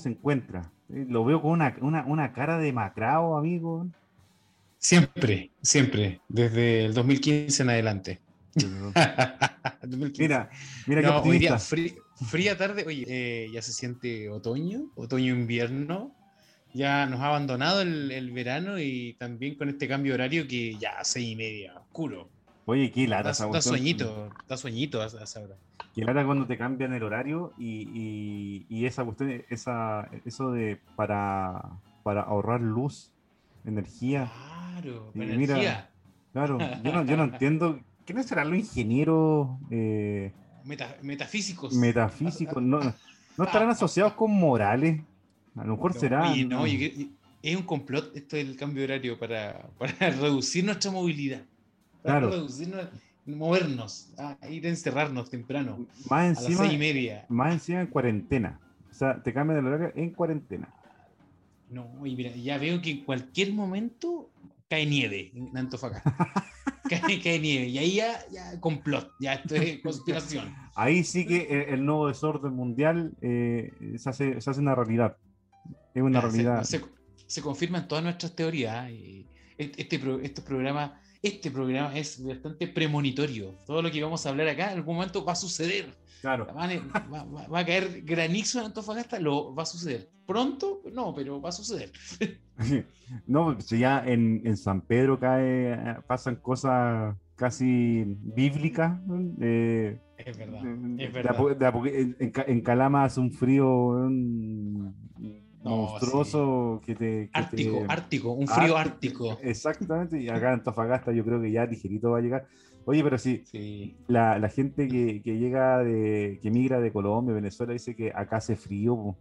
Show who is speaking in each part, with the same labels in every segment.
Speaker 1: se encuentra. Lo veo con una, una, una cara de macrao, amigo.
Speaker 2: Siempre, siempre, desde el 2015 en adelante. 2015.
Speaker 1: Mira, mira qué
Speaker 2: No, hoy día,
Speaker 1: optimista.
Speaker 2: frí- fría tarde, oye, eh, ya se siente otoño, otoño-invierno. Ya nos ha abandonado el, el verano y también con este cambio horario que ya seis y media, oscuro.
Speaker 1: Oye, qué lata
Speaker 2: Da,
Speaker 1: esa
Speaker 2: da sueñito, da sueñito a, a esa hora.
Speaker 1: Que lata cuando te cambian el horario y, y, y esa cuestión, esa, eso de para, para ahorrar luz, energía.
Speaker 2: Claro,
Speaker 1: mira,
Speaker 2: energía.
Speaker 1: Claro, yo no, yo no entiendo. ¿Quiénes serán los ingenieros eh,
Speaker 2: Meta- metafísicos.
Speaker 1: metafísicos? ¿No, ¿No estarán asociados con morales? A lo mejor
Speaker 2: No,
Speaker 1: será.
Speaker 2: Oye, no, es un complot esto del cambio de horario para, para reducir nuestra movilidad.
Speaker 1: Claro.
Speaker 2: movernos, a ir a encerrarnos temprano,
Speaker 1: Más
Speaker 2: a las
Speaker 1: encima,
Speaker 2: seis y media.
Speaker 1: más encima en cuarentena. O sea, te cambian el horario en cuarentena.
Speaker 2: No, y mira, ya veo que en cualquier momento cae nieve en Antofagasta. cae, cae nieve. Y ahí ya, ya complot, ya esto es conspiración.
Speaker 1: Ahí sí que el, el nuevo desorden mundial eh, se, hace, se hace una realidad. Es una
Speaker 2: se-
Speaker 1: realidad.
Speaker 2: Se, se confirman todas nuestras teorías. y este, este estos programas, este programa es bastante premonitorio. Todo lo que vamos a hablar acá en algún momento va a suceder.
Speaker 1: Claro.
Speaker 2: Va, va- va a caer granizo en Antofagasta, lo va a suceder. Pronto, no, pero va a suceder.
Speaker 1: No, ya en, en San Pedro cae, pasan cosas casi bíblicas. eh,
Speaker 2: Es verdad, es verdad.
Speaker 1: de en, en Ca- en Calama hace un frío
Speaker 2: No,
Speaker 1: monstruoso que te. que
Speaker 2: Ártico,
Speaker 1: te-
Speaker 2: ártico, un frío
Speaker 1: Ártico.
Speaker 2: ártico.
Speaker 1: Exactamente, y acá en Antofagasta yo creo que ya ligerito va a llegar. Oye, pero sí,
Speaker 2: Sí.
Speaker 1: la, la gente que, que llega de, que migra de Colombia, Venezuela, dice que acá hace frío.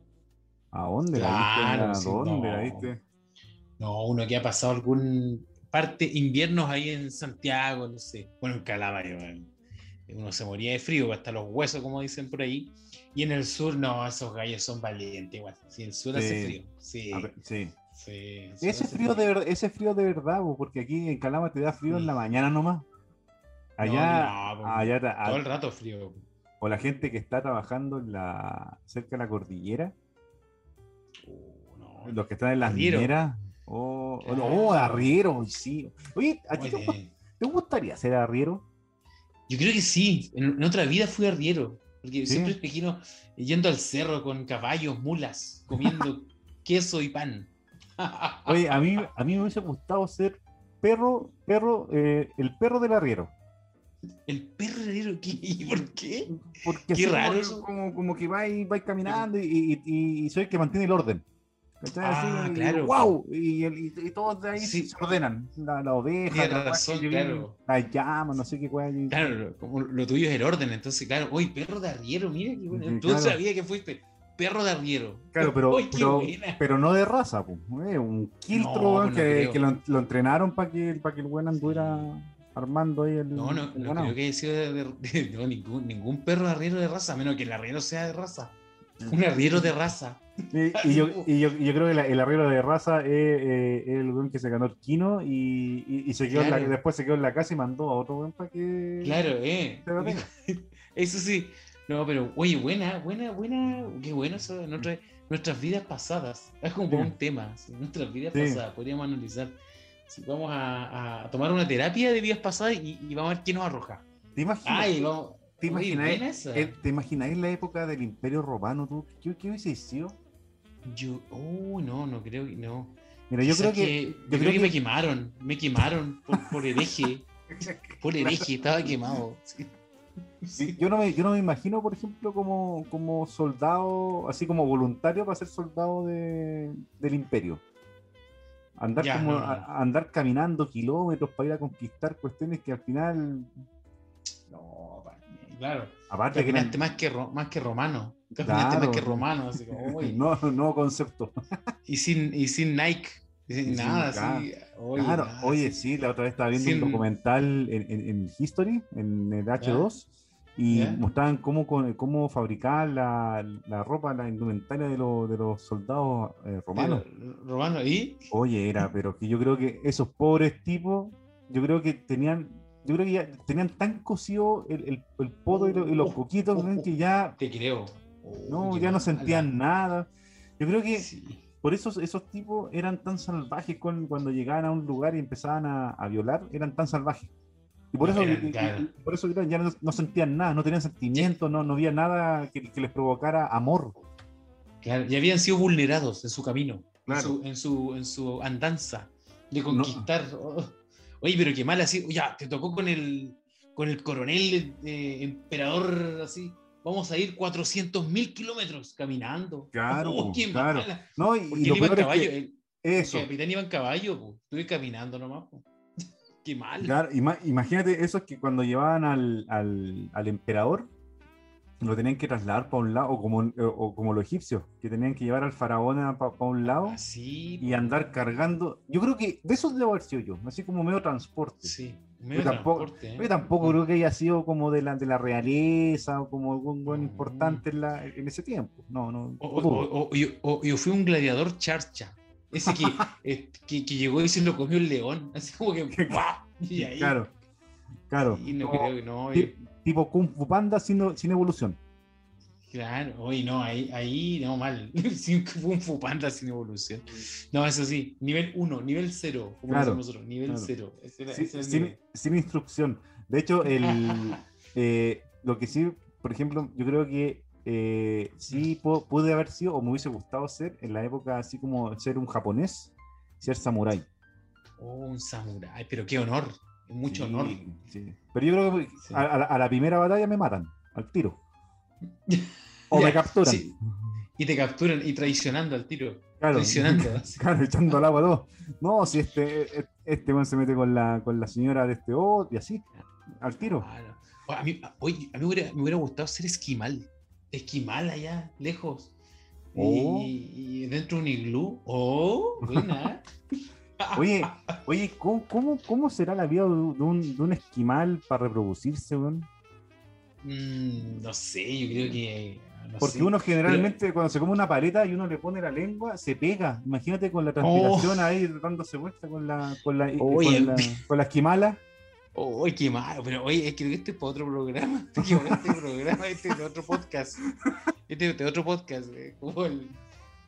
Speaker 1: ¿A dónde
Speaker 2: Claro?
Speaker 1: ¿A dónde la
Speaker 2: no.
Speaker 1: viste?
Speaker 2: No, uno que ha pasado algún parte inviernos ahí en Santiago, no sé. Bueno, en Calama, eh, uno se moría de frío, hasta los huesos, como dicen por ahí. Y en el sur, no, esos gallos son valientes, igual. En el sur hace frío. Sí,
Speaker 1: ver, sí. Ese
Speaker 2: hace
Speaker 1: frío de verdad, ese frío de verdad, po, porque aquí en Calama te da frío en la mañana nomás. Allá,
Speaker 2: no, po,
Speaker 1: allá
Speaker 2: Todo el rato frío.
Speaker 1: o la gente que está trabajando en la, cerca de la cordillera,
Speaker 2: Uh, no.
Speaker 1: los que están en las
Speaker 2: Arriero.
Speaker 1: mineras, o o no,
Speaker 2: Claro.
Speaker 1: oh, arriero, sí. Oye, ¿a ti te, gustaría ser arriero?
Speaker 2: Yo creo que sí. En, en otra vida fui arriero. Porque
Speaker 1: Sí.
Speaker 2: siempre me imagino yendo al cerro con caballos, mulas, comiendo queso y pan.
Speaker 1: Oye, a mí, a mí me hubiese gustado ser perro, perro, eh, el perro del arriero.
Speaker 2: El perro arriero, ¿qué? ¿Y por qué?
Speaker 1: Porque
Speaker 2: Qué raro.
Speaker 1: Como, como que va y va caminando y, y- y soy el que mantiene el orden. ¿Cachai?
Speaker 2: Ah,
Speaker 1: Así, y
Speaker 2: claro.
Speaker 1: ¡Wow! Y, y- y todos de ahí
Speaker 2: Sí.
Speaker 1: se ordenan. La, la oveja, la que
Speaker 2: razón, claro.
Speaker 1: las llamas, no sé qué y-
Speaker 2: Claro, lo- como lo tuyo es el orden, entonces, claro, uy, perro de arriero, mira qué bueno.
Speaker 1: Sí,
Speaker 2: Tú
Speaker 1: claro.
Speaker 2: sabías que fuiste perro de arriero.
Speaker 1: Claro, pero,
Speaker 2: Uy,
Speaker 1: pero, pero no de raza, po, eh, un quiltro
Speaker 2: No,
Speaker 1: weón,
Speaker 2: no
Speaker 1: que, que lo, lo entrenaron para que, para que el buen anduviera armando ahí el.
Speaker 2: No, no,
Speaker 1: el
Speaker 2: no creo que haya sido de, de- de- no, ningún, ningún perro de arriero de raza, a menos que el arriero sea de raza. Un arriero de raza.
Speaker 1: Y, y yo, y, yo, y yo creo que la- el arriero de raza es, eh, es el weón que se ganó el Kino y, se quedó en la-
Speaker 2: Claro.
Speaker 1: después se quedó en la casa y mandó a otro weón para que.
Speaker 2: Claro, eh. Eso sí. No, pero, oye, buena, buena, buena. Qué bueno eso. nuestra- nuestras vidas pasadas. Es como
Speaker 1: Sí.
Speaker 2: un tema. Nuestras vidas
Speaker 1: Sí.
Speaker 2: pasadas. Podríamos analizar. Sí, vamos a, a tomar una terapia de vidas pasadas y, vamos a ver qué nos arroja.
Speaker 1: ¿Te imaginas?
Speaker 2: Ay, vamos.
Speaker 1: ¿Te
Speaker 2: esa.
Speaker 1: eh, ¿Te imagináis la época del Imperio Romano? ¿Tú? ¿Qué, qué hubiese sido?
Speaker 2: Yo, oh, no, no creo que no.
Speaker 1: Mira, yo creo que.
Speaker 2: yo creo,
Speaker 1: creo
Speaker 2: que, me
Speaker 1: que-
Speaker 2: quemaron. Me quemaron por, por hereje. por hereje, estaba quemado. sí.
Speaker 1: Sí, Yo no, me, yo no me imagino, por ejemplo, como, como soldado, así como voluntario para ser soldado de, del imperio. Andar,
Speaker 2: Ya,
Speaker 1: como,
Speaker 2: no, no.
Speaker 1: a- andar caminando kilómetros para ir a conquistar cuestiones que al final,
Speaker 2: No, claro.
Speaker 1: aparte que
Speaker 2: Caminaste
Speaker 1: eran-
Speaker 2: más que, ro- más que romano. Caminaste
Speaker 1: Claro.
Speaker 2: más que romano. Así como, uy.
Speaker 1: no, no concepto.
Speaker 2: Y sin, y sin Nike. y sin
Speaker 1: Y sin
Speaker 2: nada,
Speaker 1: nada.
Speaker 2: así. Oye,
Speaker 1: claro,
Speaker 2: nada,
Speaker 1: oye,
Speaker 2: sí.
Speaker 1: sí, la otra vez estaba viendo
Speaker 2: Sin-
Speaker 1: un documental en, en- en History, en el H2, y
Speaker 2: Ya.
Speaker 1: mostraban cómo, cómo fabricar la, la ropa, la indumentaria de, los- de los soldados eh, romanos.
Speaker 2: Pero, Romano, ¿y?
Speaker 1: Oye, era, pero que yo creo que esos pobres tipos, yo creo que tenían, yo creo que ya tenían tan cosido el, el, el poto y, lo- y los
Speaker 2: Oh,
Speaker 1: coquitos
Speaker 2: oh,
Speaker 1: ¿no?
Speaker 2: oh.
Speaker 1: que ya
Speaker 2: Te creo.
Speaker 1: no,
Speaker 2: Oye,
Speaker 1: ya no sentían nada. Yo creo que por eso esos tipos eran tan salvajes cuando llegaban a un lugar y empezaban a, violar, eran tan salvajes. Y por eso, por eso ya no, sentían nada, no tenían sentimientos, no, no había nada que, les provocara amor.
Speaker 2: Claro, y habían sido vulnerados en su camino, en, su, en, su, andanza de conquistar. Oh, oye, pero qué mal así. Ya, te tocó con el, con el coronel eh, emperador así vamos a ir 400 mil kilómetros caminando.
Speaker 1: Claro,
Speaker 2: oh,
Speaker 1: claro.
Speaker 2: No, y, lo iba en caballo. El, eso. El capitán iba en caballo, pues. estuve caminando nomás. Qué mal.
Speaker 1: Claro, imagínate eso es que cuando llevaban al, al, al emperador, lo tenían que trasladar para un lado, o como, o como los egipcios, que tenían que llevar al faraón para un lado y andar cargando. Yo creo que de eso debo haber sido yo, así como medio transporte.
Speaker 2: Sí,
Speaker 1: medio yo tampoco, transporte. ¿eh? Yo tampoco creo que haya sido como de la, de la realeza o como algún buen importante en, la, en ese tiempo. No, no.
Speaker 2: O, yo fui un gladiador charcha. Ese que, eh, que, que, llegó y se lo comió el león. Así como que.
Speaker 1: Y ahí, claro. Claro.
Speaker 2: Y no creo que no
Speaker 1: tipo Kung Fu Panda sin, sin evolución.
Speaker 2: Claro, hoy no, ahí, ahí no mal. Sin Kung Fu Panda sin evolución. No, eso sí, nivel 1, nivel 0, como claro, nosotros, nivel 0.
Speaker 1: sin, instrucción. De hecho, el, eh, lo que sí, por ejemplo, yo creo que eh, sí pude haber sido, o me hubiese gustado ser, en la época así como ser un japonés, ser samurái.
Speaker 2: Oh, un samurái, pero qué honor mucho honor.
Speaker 1: Pero yo creo que a, la, primera batalla me matan, al tiro. O me capturan.
Speaker 2: Y te capturan y traicionando al tiro.
Speaker 1: Claro,
Speaker 2: traicionando.
Speaker 1: claro echando al agua todo. No, si este, este se mete con la, con la señora de este otro y así, al tiro.
Speaker 2: A mí, a mí me, hubiera, gustado ser esquimal. Esquimal allá, lejos. Oh. Y, dentro de un iglú. Oh, buena.
Speaker 1: Oye, oye, ¿cómo, cómo, será la vida de un, de un esquimal para reproducirse, weón?
Speaker 2: Mm, no sé, yo creo que.
Speaker 1: Porque uno generalmente cuando se come una paleta y uno le pone la lengua, se pega. Imagínate con la transpiración oh. ahí dándose vuelta con la, con la, con la, con la esquimala.
Speaker 2: Uy, qué malo, pero oye, es que este es para otro programa. Este programa, este es otro podcast. Este es otro podcast, eh, como el,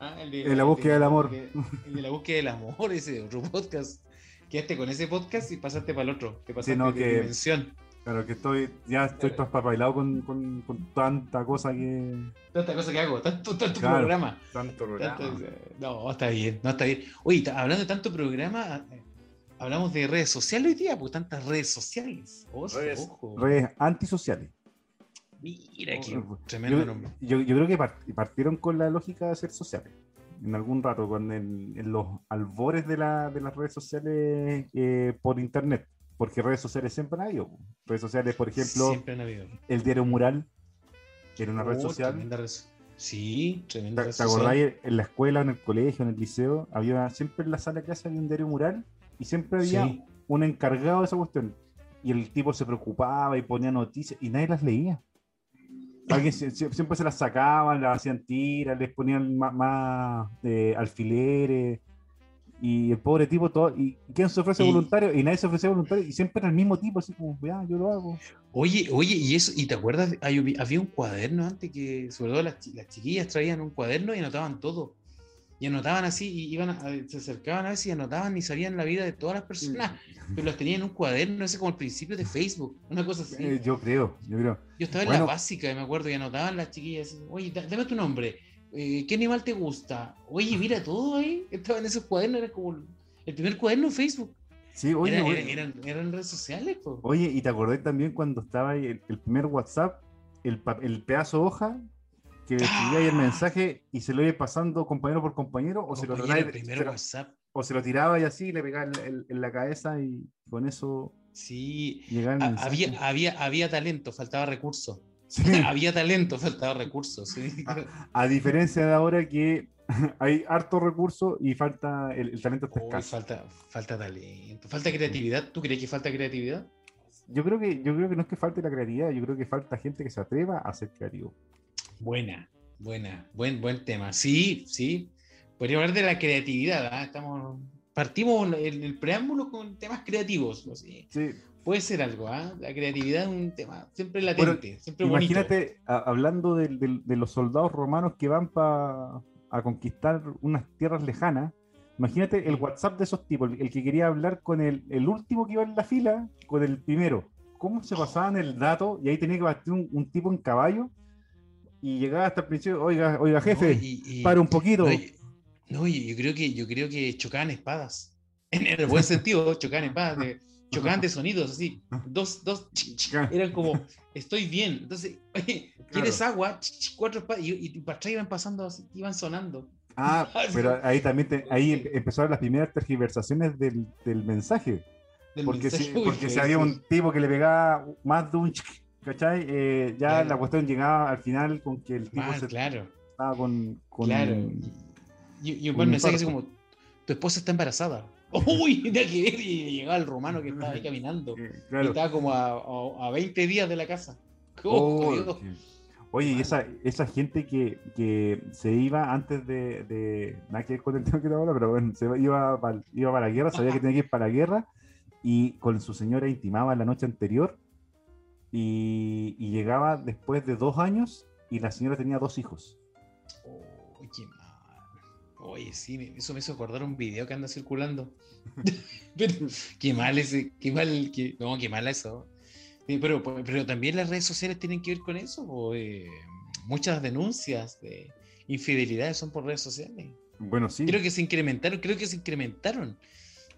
Speaker 1: Ah, el de, la búsqueda del amor.
Speaker 2: El de, la búsqueda del amor, ese otro podcast. Quedaste con ese podcast y pasaste para el otro. Que pasaste
Speaker 1: no, que, dimensión. Claro, que estoy, ya estoy traspapailado con, con, con, tanta cosa que.
Speaker 2: Tanta cosa que hago, tanto, tanto programa.
Speaker 1: Tanto programa.
Speaker 2: no, está bien, no está bien. Oye, hablando de tanto programa, eh, hablamos de redes sociales hoy día, pues tantas redes sociales.
Speaker 1: redes, redes antisociales.
Speaker 2: Mira, qué tremendo
Speaker 1: yo,
Speaker 2: nombre.
Speaker 1: Yo, creo que partieron con la lógica de ser sociales. En algún rato, con en los albores de, la, de, las redes sociales eh, por internet. Porque redes sociales siempre han habido. Redes sociales, por ejemplo, el diario Mural, que era una red oh, social.
Speaker 2: Sí, tremenda
Speaker 1: ¿Te, ¿Te En la escuela, en el colegio, en el liceo, había siempre en la sala de clase había un diario mural y siempre había un encargado de esa cuestión. Y el tipo se preocupaba y ponía noticias y nadie las leía. Alguien siempre se las sacaban, las hacían tiras, les ponían más, eh, alfileres. Y el pobre tipo, todo, ¿y quién se ofrece voluntario? Y nadie se ofrece voluntario, y siempre era el mismo tipo, así como, ya, yo lo hago.
Speaker 2: Oye, oye, y eso, ¿y te acuerdas? había un cuaderno antes que, sobre todo las, las, chiquillas traían un cuaderno y anotaban todo y anotaban así, y iban se acercaban a veces y anotaban y sabían la vida de todas las personas, pero los tenían en un cuaderno, ese como el principio de Facebook, una cosa así.
Speaker 1: Eh, yo creo, yo creo.
Speaker 2: Yo estaba en la básica, me acuerdo, y anotaban las chiquillas, oye, dame tu nombre, eh, ¿qué animal te gusta? Oye, mira todo ahí, estaba en esos cuadernos, era como el primer cuaderno de Facebook.
Speaker 1: Sí, oye,
Speaker 2: eran, eran, redes sociales.
Speaker 1: Oye, y te acordé también cuando estaba el, el primer WhatsApp, el, el pedazo de hoja que escribía ahí el mensaje y se lo iba pasando compañero por compañero o se lo, o se lo tiraba y así le pegaba en, la cabeza y con eso
Speaker 2: sí. había, había, había talento faltaba recursos había talento faltaba recursos
Speaker 1: a, diferencia de ahora que hay harto recurso y falta el, talento
Speaker 2: falta falta talento. Falta creatividad ¿tú crees que falta creatividad?
Speaker 1: yo creo que yo creo que no es que falte la creatividad yo creo que falta gente que se atreva a ser creativo
Speaker 2: Buena, buena, buen, buen tema. Sí, sí. Podría hablar de la creatividad. ¿ah? Estamos, partimos el, el, preámbulo con temas creativos. Sí. Puede ser algo, ¿ah? La creatividad es un tema siempre latente, siempre
Speaker 1: Imagínate, hablando de, los soldados romanos que van para a conquistar unas tierras lejanas, imagínate el WhatsApp de esos tipos, el que quería hablar con el, el último que iba en la fila, con el primero. ¿Cómo se pasaban el dato? Y ahí tenía que batir un, tipo en caballo y llegaba hasta el principio, oiga, oiga, jefe, para un poquito.
Speaker 2: No, yo creo que yo creo que chocaban espadas. En el buen sentido, chocaban espadas. De, chocaban de sonidos, así. Dos, dos, eran como, estoy bien. Entonces, ¿quieres agua? Cuatro y, para atrás iban pasando, iban sonando.
Speaker 1: Ah, pero ahí también ahí empezaron las primeras tergiversaciones del, del mensaje. porque si, porque si había un tipo que le pegaba más de un ¿cachai? Eh, ya la cuestión llegaba al final con que el tipo se
Speaker 2: claro.
Speaker 1: estaba con, con
Speaker 2: claro. Y, un buen mensaje así como, tu esposa está embarazada. Uy, de que y llegaba el romano que estaba ahí caminando. Y estaba como a, a, 20 días de la casa. Oh,
Speaker 1: Oye, y esa, esa gente que, que se iba antes de, de. Nada que ver con el tema que te hablo, pero bueno, se iba, para, iba para la guerra, sabía que tenía que ir para la guerra y con su señora intimaba la noche anterior y, y llegaba después de dos años y la señora tenía dos hijos.
Speaker 2: Oh, qué Oye, sí, eso me hizo acordar un video que anda circulando. qué mal ese, qué mal, qué, no, qué mal eso. Pero, pero también las redes sociales tienen que ver con eso. Eh, muchas denuncias de infidelidades son por redes sociales.
Speaker 1: Bueno, sí.
Speaker 2: Creo que se incrementaron, creo que se incrementaron.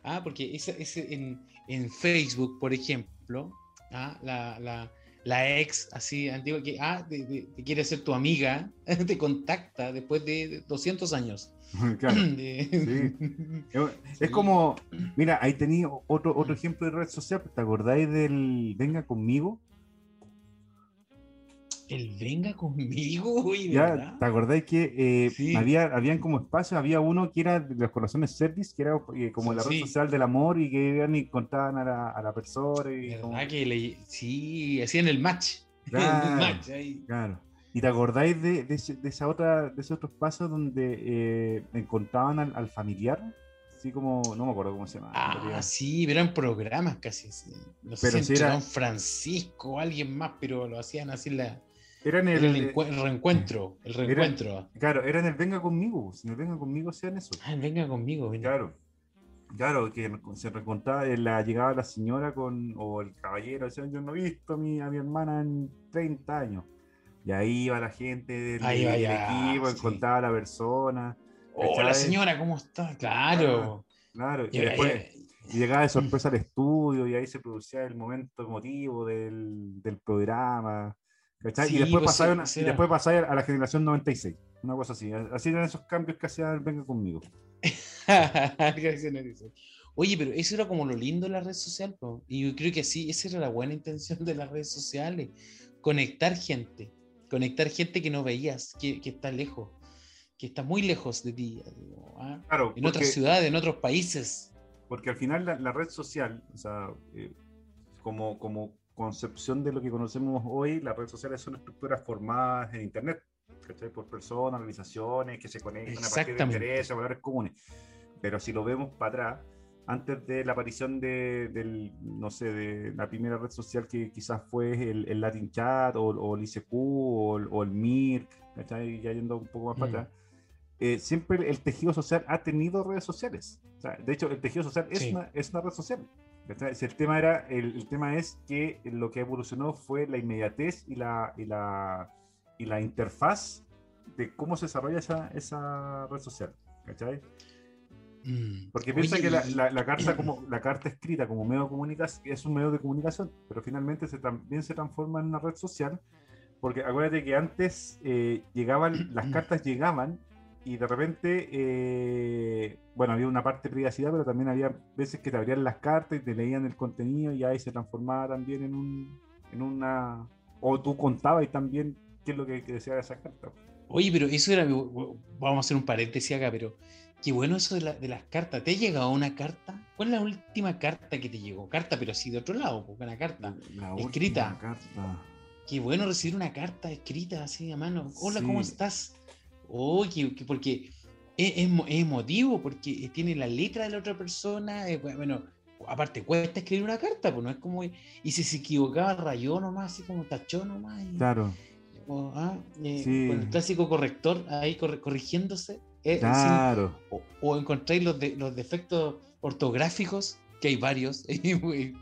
Speaker 2: Ah, porque ese, ese en, en Facebook, por ejemplo, ah, la, la la ex así antigua que ah, te, quiere ser tu amiga, te contacta después de 200 años.
Speaker 1: Es como, mira, ahí tenía otro, otro ejemplo de red social, ¿te acordáis del Venga conmigo?
Speaker 2: El Venga conmigo,
Speaker 1: ya, ¿Te acordáis que eh, había, habían como espacios? Había uno que era de los corazones service, que era eh, como la red social del amor y que iban y contaban a la, a la persona. Y
Speaker 2: que le, sí, hacían el match.
Speaker 1: Claro, ¿Y te acordáis de, de, esa otra, de esos otros pasos donde eh, encontraban al, familiar? Así como, no me acuerdo cómo se llama.
Speaker 2: Ah, sí, eran programas casi. No sé pero si era Francisco o alguien más, pero lo hacían así la
Speaker 1: era en
Speaker 2: el, el, reencuentro, el reencuentro.
Speaker 1: claro, era en el Venga conmigo, si no Venga conmigo sean eso.
Speaker 2: Ah, el Venga conmigo,
Speaker 1: Claro. Claro, que se recontaba la llegada de la señora con, o el caballero, decía, yo no he visto a mi, a mi hermana en 30 años. Y ahí iba la gente del, equipo, encontraba a la persona.
Speaker 2: Hola la señora, ¿cómo está? Claro.
Speaker 1: Claro, y, después llegaba de sorpresa al estudio y ahí se producía el momento emotivo del, del programa y después, pues, pasaron, después pasaron a la generación 96, una cosa así. Así eran esos cambios que hacía el Venga conmigo.
Speaker 2: Oye, pero eso era como lo lindo de la red social, y yo creo que sí, esa era la buena intención de las redes sociales, conectar gente, conectar gente que no veías, que, que está lejos, que está muy lejos de ti, ¿ah? en otras ciudades, en otros países.
Speaker 1: Porque al final la, red social, o sea, eh, como, como concepción de lo que conocemos hoy, las redes sociales son estructuras formadas en Internet, por personas, organizaciones que se conectan a partir de intereses, valores comunes. Pero si lo vemos para atrás, antes de la aparición de, del, no sé, de la primera red social que quizás fue el, Latin Chat o, el ICQ o, el MIRC, ya yendo un poco más para mm. atrás, eh, siempre el tejido social ha tenido redes sociales. de hecho, el tejido social es, una, es una red social. Si el tema era, el, tema es que lo que evolucionó fue la inmediatez y la, y la, y la interfaz de cómo se desarrolla esa, esa red social. ¿Cachai? Mm. Porque piensa que la, la, carta como la carta escrita como medio de comunicación es un medio de comunicación, pero finalmente se, también se transforma en una red social. Porque acuérdate que antes eh, llegaban, las cartas llegaban y de repente, eh, bueno, había una parte de privacidad, pero también había veces que te abrían las cartas y te leían el contenido y ahí se transformaba también en, un, en una... O tú contabas y también qué es lo que, decía esa carta.
Speaker 2: Oye, pero eso era, vamos a hacer un paréntesis acá, pero qué bueno eso de, de las cartas. ¿Te ha llegado una carta? ¿Cuál es la última carta que te llegó? Carta, pero sí de otro lado, porque una carta la escrita. Carta. Qué bueno recibir una carta escrita así a mano. Hola, ¿cómo estás? Oh, porque es, emotivo, porque tiene la letra de la otra persona. bueno, aparte cuesta escribir una carta, pues no es como. Y si se equivocaba, rayó nomás, así como tachó nomás.
Speaker 1: claro.
Speaker 2: ah, eh, con el clásico corrector ahí corrigiéndose.
Speaker 1: Eh, claro.
Speaker 2: o, encontráis los, de, los defectos ortográficos, que hay varios. y,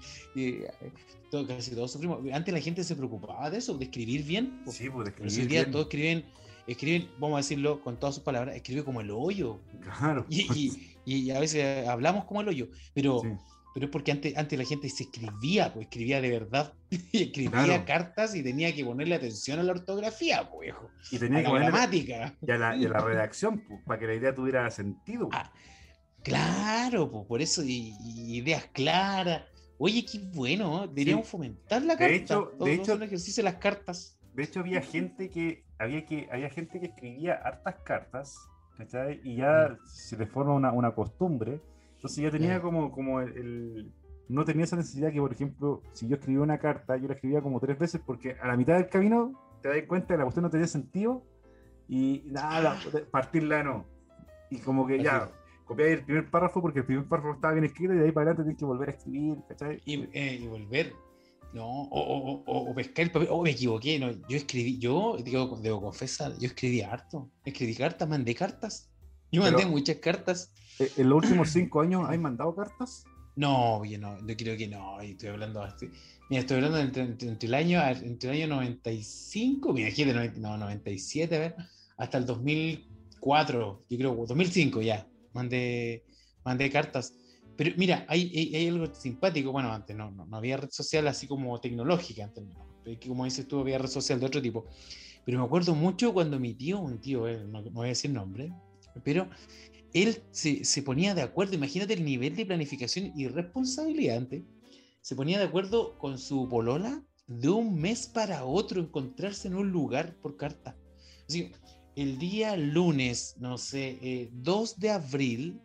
Speaker 2: todo, casi todos sufrimos. Antes la gente se preocupaba de eso, de escribir bien.
Speaker 1: Sí, pues
Speaker 2: escribir Pero día todos escriben, escriben, vamos a decirlo con todas sus palabras, escribe como el hoyo.
Speaker 1: Claro.
Speaker 2: Y, y, a veces hablamos como el hoyo. Pero pero es porque antes, antes la gente se escribía, pues escribía de verdad, y escribía cartas y tenía que ponerle atención a la ortografía, pues,
Speaker 1: y tenía a que la gramática. Y a la, y la redacción, pues, para que la idea tuviera sentido.
Speaker 2: Ah, claro, pues por eso, y, ideas claras. Oye, qué bueno, deberíamos fomentar la carta.
Speaker 1: De hecho, de hecho,
Speaker 2: ejercicio de las cartas.
Speaker 1: De hecho, había gente que, había que, había gente que escribía hartas cartas, ¿cachai? Y ya se le forma una, una costumbre entonces ya tenía como, como el, No tenía esa necesidad que, por ejemplo, si yo escribía una carta, yo la escribía como tres veces porque a la mitad del camino te das cuenta que la cuestión no tenía sentido y nada, ah. partirla no. Y como que ya, copié el primer párrafo porque el primer párrafo estaba bien escrito y de ahí para adelante tienes que volver a escribir, ¿cachai?
Speaker 2: Y, eh, volver. No, o, o, pescar el papel. Oh, me equivoqué. No, yo escribí, yo digo, debo confesar, yo escribí harto. Escribí cartas, mandé cartas. Yo mandé muchas cartas.
Speaker 1: Eh, ¿En los últimos cinco años hay mandado cartas?
Speaker 2: No, oye, no, yo creo que no. Estoy hablando, mira, estoy hablando entre, entre, el año, entre el año 95, mira, aquí de no, 97, a ver, hasta el 2004, yo creo, 2005 ya, mandé, mandé cartas. Pero mira, hay, hay, algo simpático, bueno, antes no, no, había red social así como tecnológica, antes como dices tú, había red social de otro tipo. Pero me acuerdo mucho cuando mi tío, un tío, eh, no, no voy a decir nombre, pero él se, se, ponía de acuerdo, imagínate el nivel de planificación y responsabilidad antes, se ponía de acuerdo con su polola de un mes para otro encontrarse en un lugar por carta. El día lunes, no sé, 2 eh, de abril,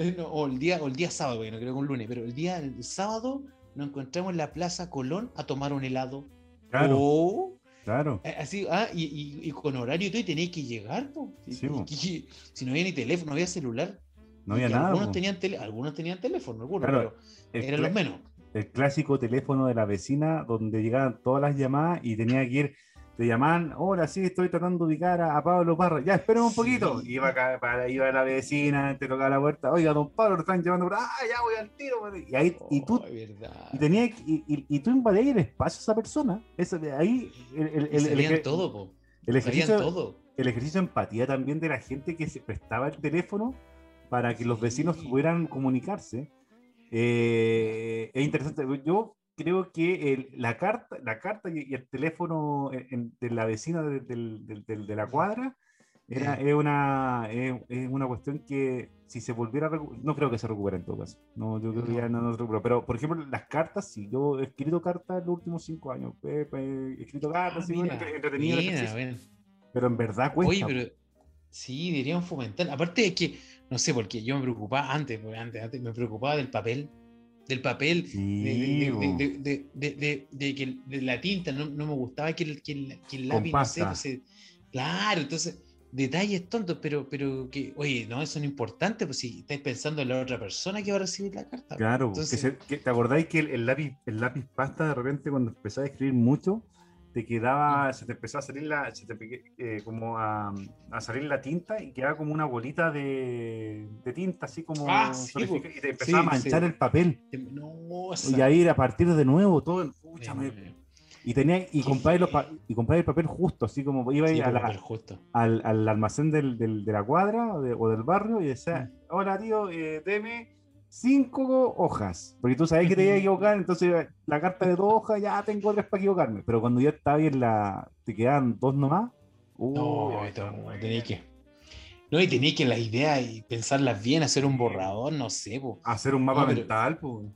Speaker 2: o, el día, o el día sábado, no creo que un lunes, pero el día el sábado nos encontramos en la Plaza Colón a tomar un helado.
Speaker 1: Claro. Claro.
Speaker 2: Eh, así, ah, y, con horario y todo, y tenéis que llegar, si no había ni teléfono, no había celular.
Speaker 1: No había nada.
Speaker 2: Algunos tenían, algunos tenían teléfono, algunos, pero eran los menos.
Speaker 1: El clásico teléfono de la vecina donde llegaban todas las llamadas y tenía que ir te llamaban, hola, sí, estoy tratando de ubicar a, Pablo Parra, ya, esperen un poquito. Iba, acá, para, iba la vecina, te tocaba la puerta, oiga, don Pablo, lo están llamando, ah, ya voy al tiro. Y, ahí, y tú, y, tenía, y, y, tú invadías el espacio a esa persona. Eso, ahí, el, el, el,
Speaker 2: el todo, po.
Speaker 1: El ejercicio, todo. el ejercicio de empatía también de la gente que se prestaba el teléfono para que los vecinos pudieran comunicarse. Eh, es interesante. Yo creo que la carta, la carta y, el teléfono de la vecina de, la cuadra era, es, una, es, una cuestión que si se volviera a no creo que se recupere en todo caso. No, yo creo que ya no, se recupera. Pero, por ejemplo, las cartas, sí, yo he escrito cartas en los últimos cinco años. He, escrito cartas, ah, sí, entretenido. pero en verdad cuesta.
Speaker 2: Oye, pero sí, deberíamos fomentar. Aparte de que, no sé, porque yo me preocupaba antes, antes, antes me preocupaba del papel del papel, de, de, que de la tinta, no, no me gustaba que el, que el, lápiz no sé, claro, entonces detalles tontos, pero, pero que, oye, no, son importantes, pues si estáis pensando en la otra persona que va a recibir la carta.
Speaker 1: Claro, que ¿te acordáis que el, lápiz, el lápiz pasta de repente cuando empezaba a escribir mucho, te quedaba, se te empezó a salir la, se te, eh, como a, a, salir la tinta y quedaba como una bolita de, de tinta, así como
Speaker 2: ah, sí,
Speaker 1: y te empezaba a manchar el papel.
Speaker 2: No,
Speaker 1: y ahí a partir de nuevo todo, y tenía y comprar y comprar el papel justo, así como iba a al, al, almacén del, del, de la cuadra o, o, del barrio y decía, mm. hola tío, eh, deme cinco hojas, porque tú sabes que te iba a equivocar, entonces la carta de dos hojas ya tengo tres para equivocarme, pero cuando ya estaba bien la, te quedan dos nomás.
Speaker 2: Uh, no, tenéis que. No, y tenéis que la idea y pensarlas bien, hacer un borrador, no sé,
Speaker 1: Hacer un mapa mental, pues.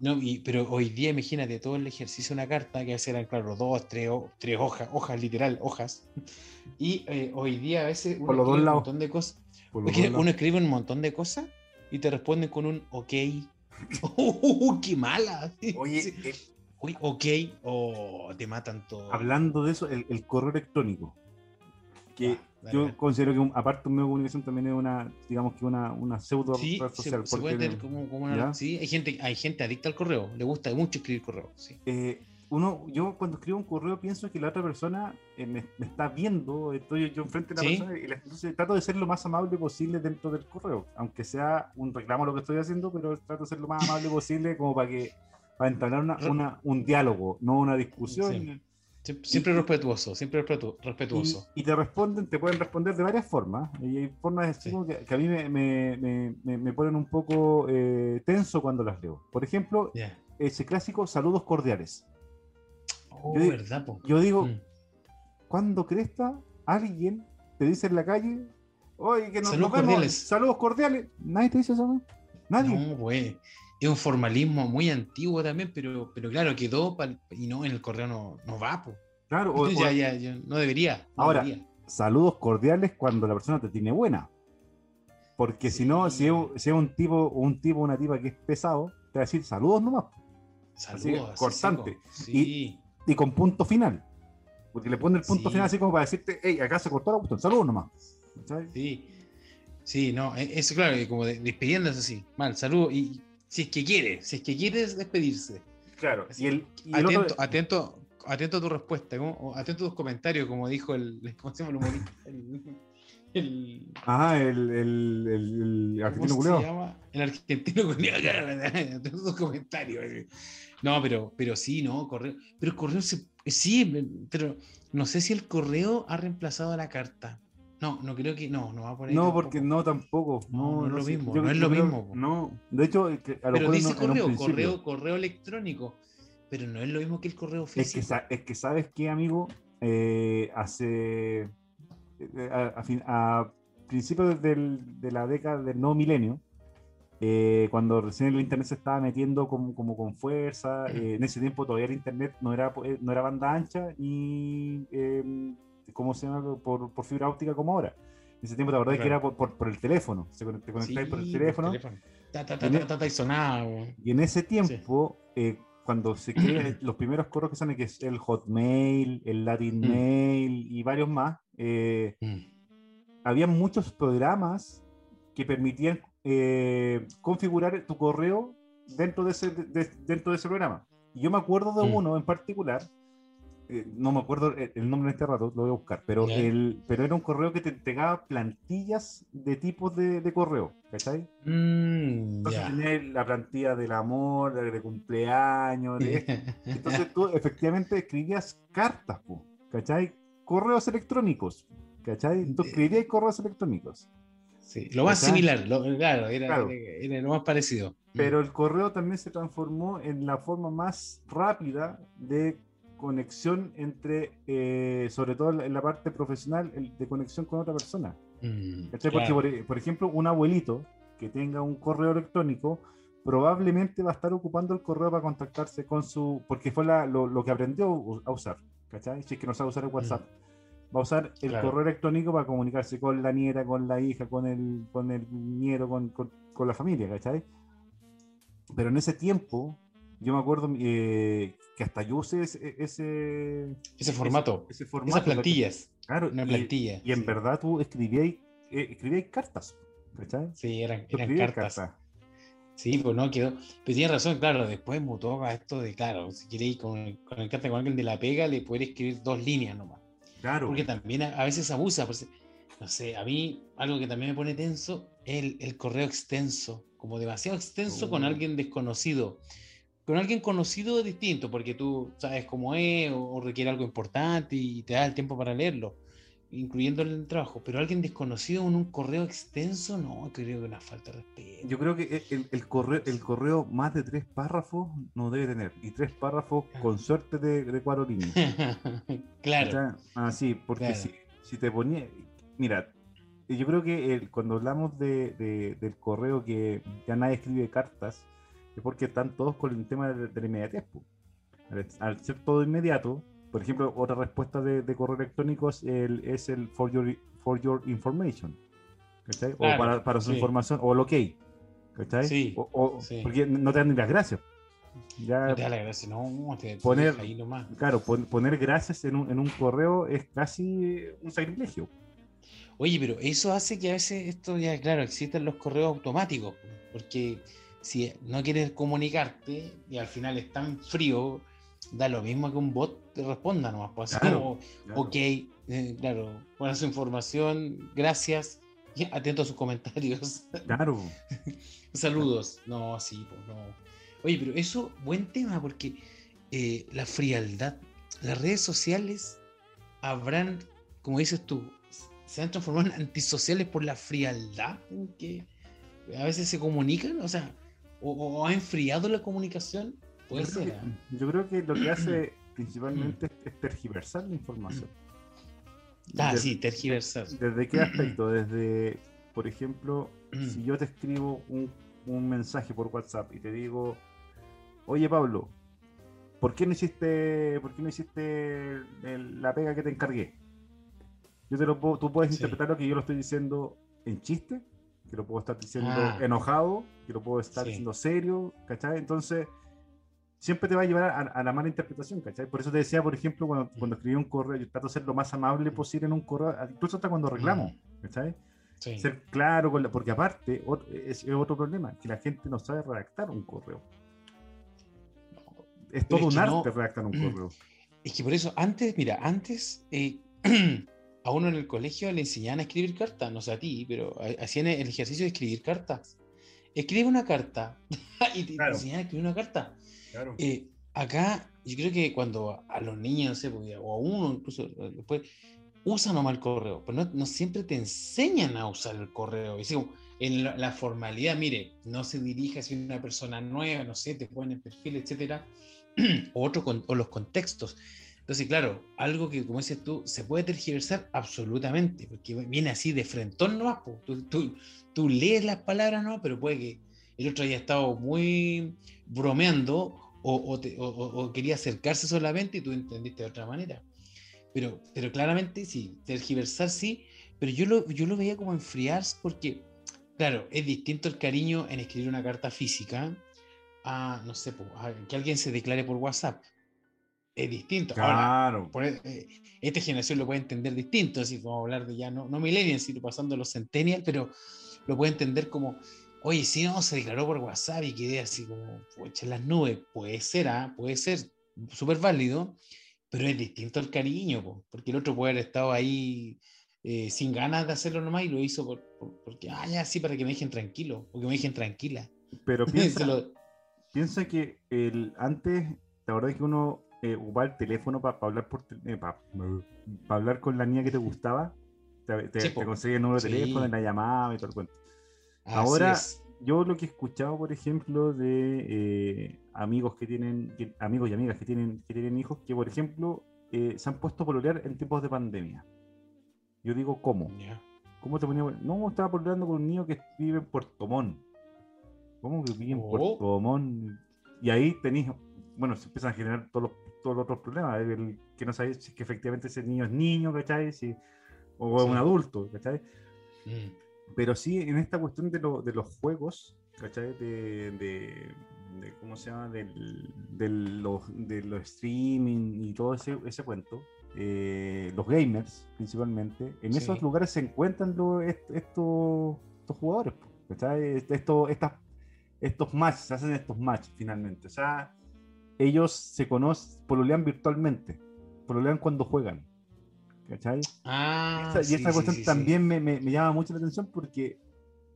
Speaker 2: No, pero hoy día imagínate todo el ejercicio de una carta, que a veces eran, claro, dos, tres, tres hojas, hojas literal, hojas. Y eh, hoy día a veces
Speaker 1: uno escribe un
Speaker 2: montón de cosas. Uno escribe un montón de cosas y te responden con un ok. ¡Uh, ¡Qué mala!
Speaker 1: Oye, eh,
Speaker 2: ok, o te matan todo.
Speaker 1: Hablando de eso, el, correo electrónico. Que ah, yo considero que, aparte, un medio de comunicación también es una, digamos que una, una pseudo
Speaker 2: sí, social. Se, puede como, como una, sí, hay gente, hay gente adicta al correo, le gusta mucho escribir correo. Sí.
Speaker 1: Eh, uno, yo cuando escribo un correo pienso que la otra persona eh, me, está viendo, estoy yo enfrente de la persona y entonces trato de ser lo más amable posible dentro del correo, aunque sea un reclamo lo que estoy haciendo, pero trato de ser lo más amable posible como para que para entablar una, un diálogo, no una discusión.
Speaker 2: Siempre respetuoso, siempre respetuoso.
Speaker 1: Y, te responden, te pueden responder de varias formas. Y hay formas que, a mí me, me, me, ponen un poco eh, tenso cuando las leo. Por ejemplo, ese clásico saludos cordiales.
Speaker 2: Oh, yo, verdad,
Speaker 1: yo digo, mm. cuando cresta alguien te dice en la calle, oye, que nos,
Speaker 2: saludos cordiales.
Speaker 1: Saludos cordiales. Nadie te dice eso, ¿no? Nadie.
Speaker 2: No, es un formalismo muy antiguo también, pero, pero claro, quedó y no, en el correo no, no va.
Speaker 1: Claro,
Speaker 2: o, ya, ya, no debería.
Speaker 1: ahora, saludos cordiales cuando la persona te tiene buena. Porque si no, si es, un tipo un tipo una tipa que es pesado, te va a decir saludos nomás. Saludos. Así, cortante. Y, y, con punto final. Porque le pone el punto final así como para decirte, hey, acá se cortó la cuestión, saludos nomás.
Speaker 2: Sí. Sí, no, e, eso claro, como despidiéndose así, mal, saludos. Y si es que quiere, si es que quieres despedirse.
Speaker 1: Claro,
Speaker 2: y el, atento, atento, atento a tu respuesta, atento a tus comentarios, como dijo el, ¿cómo se llama el humorista?
Speaker 1: El, ah, el, el, el argentino culiado. se llama?
Speaker 2: El argentino culiado, atento a tus comentarios. No, pero, pero sí, no, correo. Pero el correo sí, pero no sé si el correo ha reemplazado a la carta. No, no creo que. No, no va a poner.
Speaker 1: No, porque no tampoco. No,
Speaker 2: no, es lo mismo. no es lo mismo.
Speaker 1: No, de hecho,
Speaker 2: a pero dice correo, correo, correo electrónico. Pero no es lo mismo que el correo físico.
Speaker 1: Es que, es que sabes qué, amigo, eh, hace. Eh, a, a, principios del, de la década del nuevo milenio, eh, cuando recién el internet se estaba metiendo como, como con fuerza, en ese tiempo todavía el internet no era, no era banda ancha ni ¿cómo se llama? Por, por fibra óptica como ahora. En ese tiempo, la verdad es que era por, por, el teléfono. Se te conectáis por el teléfono. y, en ese tiempo, eh, cuando se crean los primeros correos que son que es el Hotmail, el Latin mm. Mail y varios más, eh, mm. había muchos programas que permitían eh, configurar tu correo dentro de ese, dentro de ese programa. Y yo me acuerdo de mm. uno en particular eh, no me acuerdo el nombre en este rato, lo voy a buscar, pero, el, pero era un correo que te entregaba plantillas de tipos de, de correo, ¿cachai? Mm, entonces tenía la plantilla del amor, de, cumpleaños, entonces tú efectivamente escribías cartas, ¿cachai? Correos electrónicos, ¿cachai? Tú escribías correos electrónicos.
Speaker 2: Sí, lo más similar, claro, era, era, lo más parecido.
Speaker 1: Pero mm. el correo también se transformó en la forma más rápida de conexión entre, eh, sobre todo en la parte profesional, de conexión con otra persona. Mm, Porque, por, ejemplo, un abuelito que tenga un correo electrónico probablemente va a estar ocupando el correo para contactarse con su, porque fue lo, que aprendió a usar, ¿cachai? Si es que no sabe usar el WhatsApp. Mm. Va a usar el correo electrónico para comunicarse con la nieta, con la hija, con el, con el nieto, con, con la familia, ¿cachai? Pero en ese tiempo, yo me acuerdo eh, que hasta yo usé ese,
Speaker 2: ese, formato, ese, formato, esas plantillas.
Speaker 1: Claro,
Speaker 2: una plantilla.
Speaker 1: Y, en verdad tú escribías, eh, cartas.
Speaker 2: ¿cachai? Sí, eran, eran cartas. Sí, pues no quedó. Pero tienes razón, claro, después mutó a esto de, claro, si quieres ir con, con el carta con alguien de la pega, le puedes escribir dos líneas nomás. Claro. Porque también a, veces abusa. Pues, no sé, a mí algo que también me pone tenso es el, el correo extenso, como demasiado extenso con oh. alguien desconocido. Con alguien conocido es distinto, porque tú sabes cómo es o, requiere algo importante y te da el tiempo para leerlo, incluyendo el trabajo. Pero alguien desconocido en un correo extenso, no, creo que es una falta de respeto.
Speaker 1: Yo creo que el, correo, el correo más de tres párrafos no debe tener, y tres párrafos con suerte de, cuatro líneas.
Speaker 2: claro.
Speaker 1: Ah, sí, porque si, te ponía. Mira, yo creo que cuando hablamos de, del correo que ya nadie escribe cartas porque están todos con el tema de, la inmediatez. Al, ser todo inmediato, por ejemplo, otra respuesta de, correo electrónico es el, for, your, for your information. o para, su información, o el ok. ¿cachai? O, Porque no te dan ni las gracias.
Speaker 2: Ya no te dan las gracias, no, te
Speaker 1: poner, ahí nomás. Claro, poner gracias en un, en un correo es casi un sacrilegio.
Speaker 2: Oye, pero eso hace que a veces esto ya, claro, existen los correos automáticos, porque si no quieres comunicarte y al final es tan frío, da lo mismo que un bot te responda nomás. Pues, así como, ok, eh, claro, buena su información, gracias, atento a sus comentarios.
Speaker 1: Claro.
Speaker 2: Saludos. No, sí, pues no. Oye, pero eso, buen tema, porque eh, la frialdad, las redes sociales habrán, como dices tú, se han transformado en antisociales por la frialdad en que a veces se comunican, o sea, o, ha enfriado la comunicación. Puede
Speaker 1: yo
Speaker 2: ser.
Speaker 1: Creo que, ¿ah? yo creo que lo que hace principalmente es tergiversar la información.
Speaker 2: Ah, sí, tergiversar.
Speaker 1: ¿Desde qué aspecto? Desde, por ejemplo, si yo te escribo un, un, mensaje por WhatsApp y te digo, oye Pablo, ¿por qué no hiciste, por qué no hiciste la pega que te encargué? Yo te lo puedo, tú puedes interpretar lo que yo lo estoy diciendo en chiste, que lo puedo estar diciendo ah. enojado, que lo puedo estar diciendo serio, ¿cachai? Entonces, siempre te va a llevar a, la mala interpretación, ¿cachai? Por eso te decía, por ejemplo, cuando, cuando escribí un correo, yo trato de ser lo más amable posible en un correo, incluso hasta cuando reclamo, mm. ¿cachai? Ser claro, con porque aparte es, otro problema, que la gente no sabe redactar un correo. Es todo un arte redactar un correo.
Speaker 2: Es que por eso, antes, mira, antes eh, a uno en el colegio le enseñaban a escribir cartas, no sé a ti, pero hacían el ejercicio de escribir cartas. Escribe una carta y te, enseñan a escribir una carta. Eh, acá, yo creo que cuando a los niños, no sé, o a uno incluso después, usan nomás el correo, pero no, siempre te enseñan a usar el correo. Y en la, formalidad, mire, no se dirige hacia una persona nueva, no sé, te ponen el perfil, etcétera, o, otro o los contextos. Entonces, claro, algo que, como dices tú, se puede tergiversar absolutamente, porque viene así de frentón no tú, tú, tú, lees las palabras no, pero puede que el otro haya estado muy bromeando o, quería acercarse solamente y tú entendiste de otra manera. Pero, pero claramente sí, tergiversar sí, pero yo lo, yo lo veía como enfriarse porque, claro, es distinto el cariño en escribir una carta física a, no sé, que alguien se declare por WhatsApp. Es distinto.
Speaker 1: Claro.
Speaker 2: E, esta generación lo puede entender distinto, así como hablar de ya no, no millennials, sino pasando los centennials, pero lo puede entender como Oye, si no, se declaró por WhatsApp y quedé así como, pues en las nubes. Puede ser, ¿ah? puede ser súper válido, pero es distinto el cariño, porque el otro puede haber estado ahí eh, sin ganas de hacerlo nomás y lo hizo por, porque, ah, ya, sí, para que me dejen tranquilo, o que me dejen tranquila.
Speaker 1: Pero piensa, que el, antes, ¿te acordás que uno eh, ocupaba el teléfono para hablar por eh, hablar con la niña que te gustaba? Te, te, conseguía el número de teléfono, la llamaba y todo el cuento. Ahora, yo lo que he escuchado, por ejemplo, de eh, amigos que tienen, amigos y amigas que tienen, que tienen hijos, que por ejemplo eh, se han puesto a pololear en tiempos de pandemia. Yo digo, ¿cómo? ¿Cómo te ponía? No, estaba pololeando con un niño que vive en Puerto Montt. ¿Cómo que vive en oh. Puerto Montt? Y ahí tenéis, bueno, se empiezan a generar todos los, todos los otros problemas, que no sabéis si que efectivamente ese niño es niño, ¿cachai? Si, o es un adulto, ¿cachai? Mm. Pero sí, en esta cuestión de, de los juegos, ¿cachai? De, de, ¿cómo se llama? Del, de, los, de los streaming y todo ese, ese cuento, eh, los gamers principalmente, en esos lugares se encuentran estos, estos jugadores, ¿cachai? Esto, estas, estos matches, se hacen estos matches finalmente. O sea, ellos se conocen, pololean virtualmente, pololean cuando juegan. ¿Cachai?
Speaker 2: Ah,
Speaker 1: y esa cuestión también me, me, llama mucho la atención porque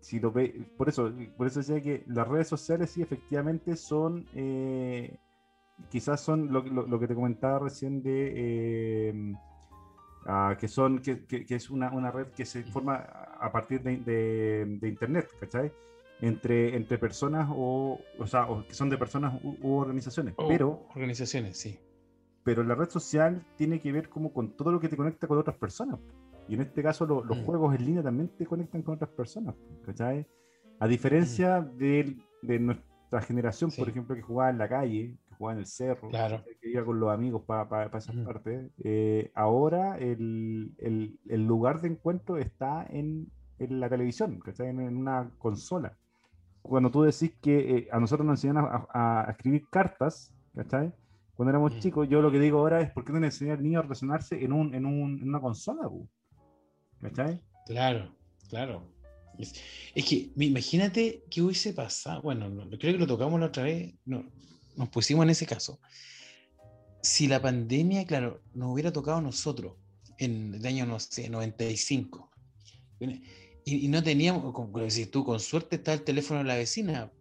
Speaker 1: si lo ve, por eso, por eso decía que las redes sociales sí efectivamente son eh, quizás son lo, lo, que te comentaba recién de eh, ah, que son que, que, es una, una, red que se forma a partir de, de, internet, ¿cachai? Entre, entre personas o, o sea, o que son de personas u, organizaciones. pero
Speaker 2: organizaciones, sí
Speaker 1: pero la red social tiene que ver como con todo lo que te conecta con otras personas. Y en este caso los mm. juegos en línea también te conectan con otras personas. ¿cachai? A diferencia mm. de, de, nuestra generación, por ejemplo, que jugaba en la calle, que jugaba en el cerro, que iba con los amigos para pa, pa esas partes, eh, ahora el, el, el, lugar de encuentro está en, en la televisión, ¿cachai? En, en, una consola. Cuando tú decís que eh, a nosotros nos enseñan a, a escribir cartas, ¿cachai? Cuando éramos mm. chicos, yo lo que digo ahora es por qué no le enseñar al niño a relacionarse en, un, en, un, en una consola, ¿cachai?
Speaker 2: Claro, claro. Es, que imagínate qué hubiese pasado. Bueno, creo que lo tocamos la otra vez. No, nos pusimos en ese caso. si la pandemia, claro, nos hubiera tocado a nosotros en el año, no sé, 95, y, no teníamos, como decís tú, con suerte está el teléfono de la vecina,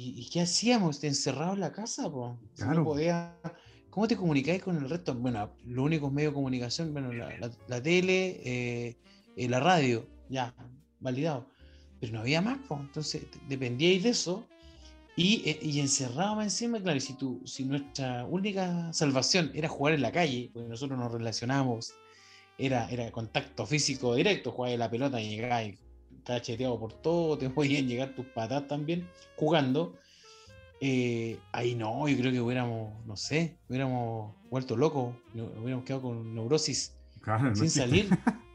Speaker 2: ¿y, qué hacíamos? ¿Encerrados en la casa? Po? Claro. podía, ¿Cómo te comunicáis con el resto? Bueno, los únicos medios de comunicación, bueno, la, tele, eh, eh, la radio, ya, validado. Pero no había más, pues. entonces dependíais de eso y, eh, y encerrado encima, claro, y si, tú, si nuestra única salvación era jugar en la calle, porque nosotros nos relacionamos, era, era contacto físico directo, jugar la pelota y llegar y cacheteado por todo, te podían llegar tus patas también jugando. Eh, ahí no, yo creo que hubiéramos, no sé, hubiéramos vuelto locos, hubiéramos quedado con neurosis sin salir.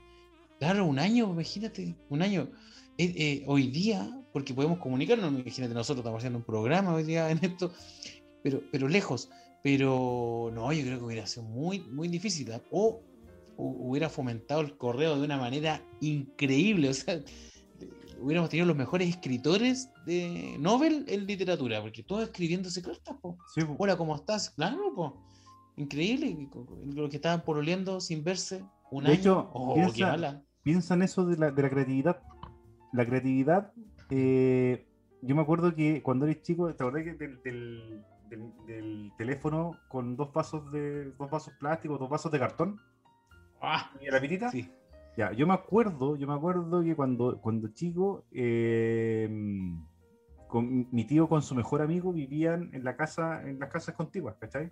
Speaker 2: Claro, un año, imagínate, un año. Eh, eh, hoy día, porque podemos comunicarnos, imagínate, nosotros estamos haciendo un programa hoy día en esto, pero, pero lejos. Pero no, yo creo que hubiera sido muy, muy difícil. ¿ah? O, hubiera fomentado el correo de una manera increíble. O sea, hubiéramos tenido los mejores escritores de Nobel en literatura, porque todos escribiéndose cartas, po. Hola, ¿cómo estás? Claro, po. Increíble, los que estaban pololeando sin verse un de Hecho,
Speaker 1: oh, piensa, en eso de la, de la creatividad la creatividad, eh, yo me acuerdo que cuando eres chico, ¿te acordás que del, del, teléfono con dos vasos de dos vasos plásticos, dos vasos de cartón? Ah, ¿Y la pitita? Sí. Ya, yo me acuerdo, yo me acuerdo que cuando, cuando chico, eh, con, mi tío con su mejor amigo vivían en la casa, en las casas contiguas, ¿cachai?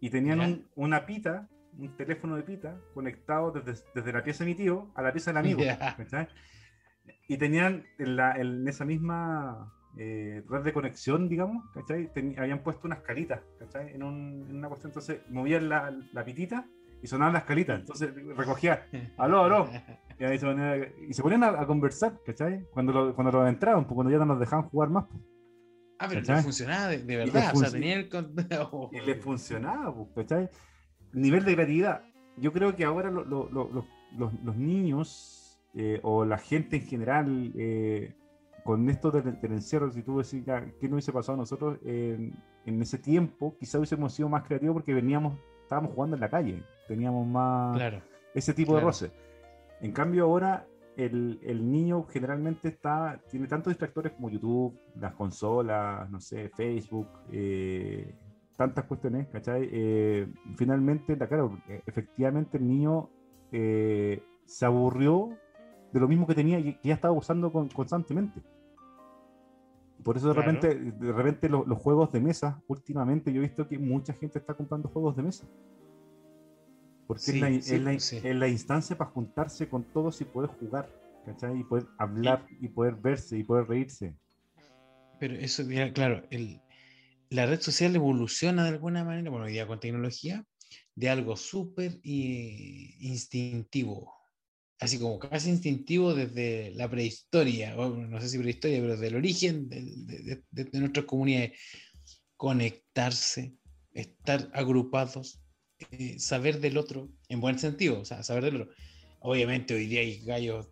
Speaker 1: Y tenían una pita, un teléfono de pita, conectado desde, desde, la pieza de mi tío a la pieza del amigo, ¿cachai? y tenían en, la, en esa misma eh, red de conexión, digamos, ¿cachai? habían puesto unas caritas, ¿cachai? En, un, en, una cuestión, entonces movían la, la, pitita y sonaban las caritas, entonces recogía, aló, aló, y, se ponían a, conversar, ¿cachai? Cuando lo, cuando lo entraban, pues cuando ya no nos dejaban jugar más. Pues.
Speaker 2: Ah, pero ¿cachai? funcionaba de, verdad, o sea, tenía el...
Speaker 1: y les funcionaba, pues, ¿cachai? Nivel de creatividad. Yo creo que ahora lo, lo, los, los niños eh, o la gente en general, eh, con esto del, encierro, si tú decís, ¿qué nos hubiese pasado a nosotros en, ese tiempo? Quizá hubiésemos sido más creativos porque veníamos, estábamos jugando en la calle, teníamos más ese tipo de roce. En cambio ahora el, el, niño generalmente está, tiene tantos distractores como YouTube, las consolas, no sé, Facebook, eh, tantas cuestiones, ¿cachai? finalmente, claro, efectivamente el niño se aburrió de lo mismo que tenía y que ya estaba usando constantemente. Por eso de repente, de repente los, juegos de mesa, últimamente yo he visto que mucha gente está comprando juegos de mesa. Porque es, la, instancia para juntarse con todos y poder jugar, ¿cachai? Y poder hablar y, poder verse y poder reírse.
Speaker 2: Pero eso, claro, el, la red social evoluciona de alguna manera, bueno, día con tecnología, de algo súper eh, instintivo así como casi instintivo desde la prehistoria, no sé si prehistoria, pero desde el origen de, nuestras comunidades, conectarse, estar agrupados, eh, saber del otro, en buen sentido, o sea, saber del otro. Obviamente hoy día hay gallos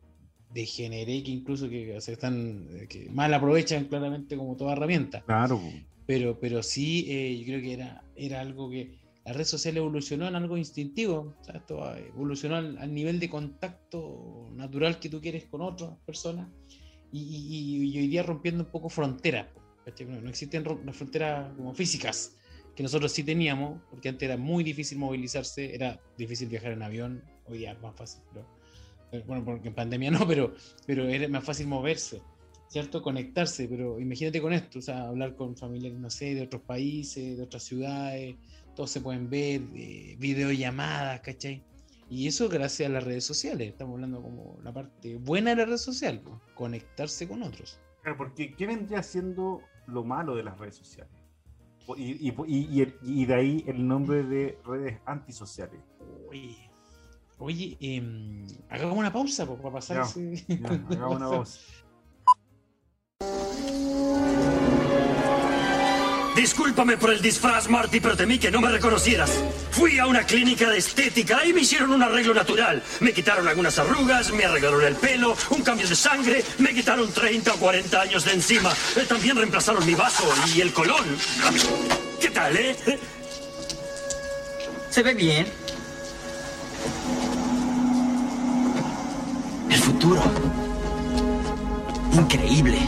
Speaker 2: de generé que incluso que se están, eh, que mal aprovechan claramente como toda herramienta.
Speaker 1: Claro.
Speaker 2: Pero, pero sí, eh, yo creo que era, era algo que la red social evolucionó en algo instintivo, o sea, esto evolucionó al, nivel de contacto natural que tú quieres con otras personas y, hoy día rompiendo un poco fronteras. No, existen las fronteras como físicas que nosotros sí teníamos, porque antes era muy difícil movilizarse, era difícil viajar en avión, hoy día es más fácil, eh, bueno, porque en pandemia no, pero, pero era más fácil moverse. ¿cierto? Conectarse, pero imagínate con esto, o sea, hablar con familiares, no sé, de otros países, de otras ciudades, todos se pueden ver, eh, videollamadas, ¿cachai? Y eso gracias a las redes sociales, estamos hablando como la parte buena de la red social, conectarse con otros.
Speaker 1: Claro, porque ¿qué vendría siendo lo malo de las redes sociales? Y, y, de ahí el nombre de redes antisociales.
Speaker 2: Oye, oye em, hagamos una pausa para pasar ese... hagamos una pausa.
Speaker 3: Discúlpame por el disfraz, Marty, pero temí que no me reconocieras. Fui a una clínica de estética y me hicieron un arreglo natural. Me quitaron algunas arrugas, me arreglaron el pelo, un cambio de sangre, me quitaron 30 o 40 años de encima. Eh, también reemplazaron mi vaso y el colón. ¿Qué tal, eh?
Speaker 4: Se ve bien. El futuro. Increíble.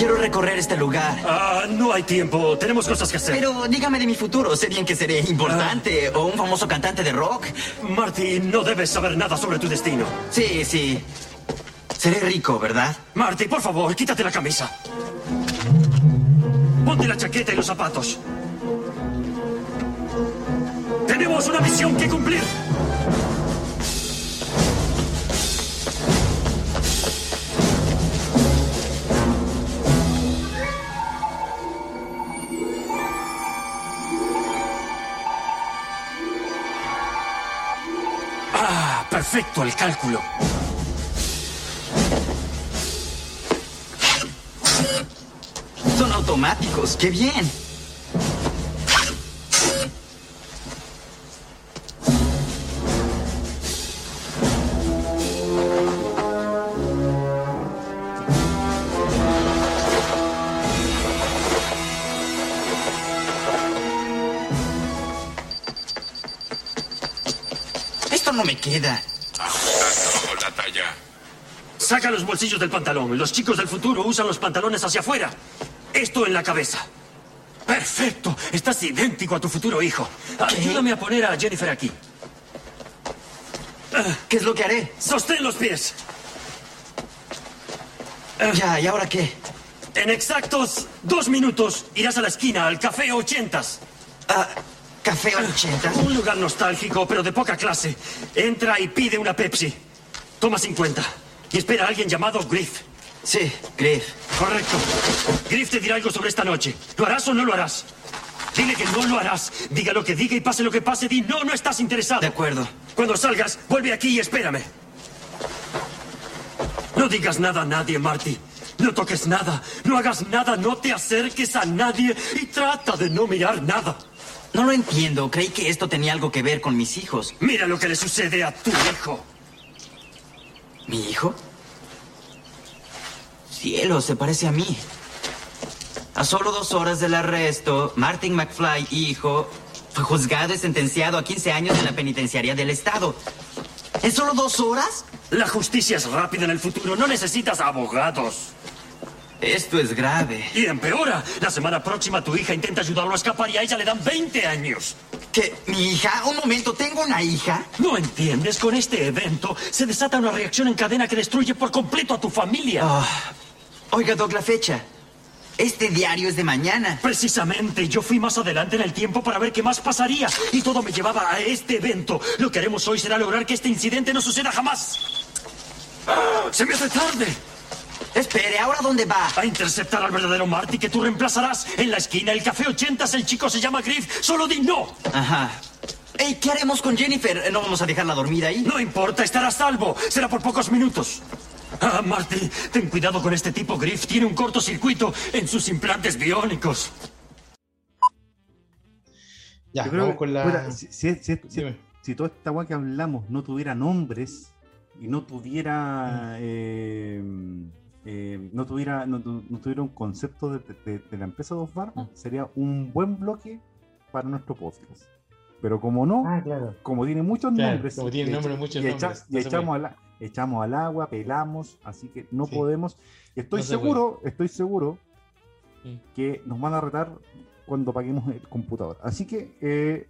Speaker 4: Quiero recorrer este lugar.
Speaker 3: Ah, no hay tiempo. Tenemos cosas que hacer.
Speaker 4: Pero dígame de mi futuro. Sé bien que seré importante o un famoso cantante de rock.
Speaker 3: Marty, no debes saber nada sobre tu destino.
Speaker 4: Sí, sí. Seré rico, ¿verdad?
Speaker 3: Marty, por favor, quítate la camisa. Ponte la chaqueta y los zapatos. Tenemos una misión que cumplir. Perfecto el cálculo.
Speaker 4: Son automáticos. ¡Qué bien! Esto no me queda.
Speaker 3: Saca los bolsillos del pantalón. Los chicos del futuro usan los pantalones hacia afuera. Esto en la cabeza. Perfecto. Estás idéntico a tu futuro hijo. Ayúdame a poner a Jennifer aquí.
Speaker 4: ¿Qué es lo que haré?
Speaker 3: Sostén los pies.
Speaker 4: Ya, ¿y ahora qué?
Speaker 3: En exactos dos minutos irás a la esquina, al Café Ochentas.
Speaker 4: Ah, ¿Café 80?
Speaker 3: Un lugar nostálgico, pero de poca clase. Entra y pide una Pepsi. Toma 50. Y espera a alguien llamado Griff.
Speaker 4: Sí, Griff.
Speaker 3: Correcto. Griff te dirá algo sobre esta noche. ¿Lo harás o no lo harás? Dile que no lo harás. Diga lo que diga y pase lo que pase, di no, no estás interesado.
Speaker 4: De acuerdo.
Speaker 3: Cuando salgas, vuelve aquí y espérame. No digas nada a nadie, Marty. No toques nada. No hagas nada. No te acerques a nadie. Y trata de no mirar nada.
Speaker 4: No lo entiendo. Creí que esto tenía algo que ver con mis hijos.
Speaker 3: Mira lo que le sucede a tu hijo.
Speaker 4: ¿Mi hijo? Cielo, se parece a mí. A solo dos horas del arresto, Martin McFly, hijo, fue juzgado y sentenciado a 15 años en la penitenciaría del Estado. ¿En solo dos horas?
Speaker 3: La justicia es rápida en el futuro. No necesitas abogados.
Speaker 4: Esto es grave.
Speaker 3: Y empeora. La semana próxima tu hija intenta ayudarlo a escapar y a ella le dan 20 años.
Speaker 4: ¿Qué? ¿Mi hija? Un momento, ¿tengo una hija?
Speaker 3: ¿No entiendes? Con este evento se desata una reacción en cadena que destruye por completo a tu familia.
Speaker 4: Ah, oiga, Doc, la fecha. Este diario es de mañana.
Speaker 3: Precisamente, yo fui más adelante en el tiempo para ver qué más pasaría. Y todo me llevaba a este evento. Lo que haremos hoy será lograr que este incidente no suceda jamás. ¡Ah! ¡Se me hace tarde!
Speaker 4: Espere, ¿ahora dónde va?
Speaker 3: A interceptar al verdadero Marty que tú reemplazarás. En la esquina, el café 80, el chico se llama Griff. Solo di no.
Speaker 4: Ajá. Ey, ¿qué haremos con Jennifer? ¿No vamos a dejarla dormir ahí?
Speaker 3: No importa, estará a salvo. Será por pocos minutos. Ah, Marty, ten cuidado con este tipo. Griff tiene un cortocircuito en sus implantes biónicos.
Speaker 2: Ya,
Speaker 1: Yo creo
Speaker 2: vamos
Speaker 1: que,
Speaker 2: con la.
Speaker 1: puta, si, si- si- si-
Speaker 2: Dime.
Speaker 1: si toda esta weá que hablamos no tuviera nombres y no tuviera eh, eh, no tuviera no, tu- no tuviera un concepto de, de- de la empresa Dos Barbas, sería un buen bloque para nuestro podcast. Pero como no,
Speaker 2: claro.
Speaker 1: como tiene muchos
Speaker 2: Claro,
Speaker 1: nombres,
Speaker 2: como tiene
Speaker 1: y
Speaker 2: nombres,
Speaker 1: echa-
Speaker 2: muchos
Speaker 1: y echa-
Speaker 2: nombres,
Speaker 1: y
Speaker 2: no se
Speaker 1: echamos, al, echamos al agua, pelamos, así que no
Speaker 2: Sí.
Speaker 1: podemos. Estoy
Speaker 2: No se
Speaker 1: seguro, estoy seguro que nos van a retar cuando paguemos el computador. Así que eh,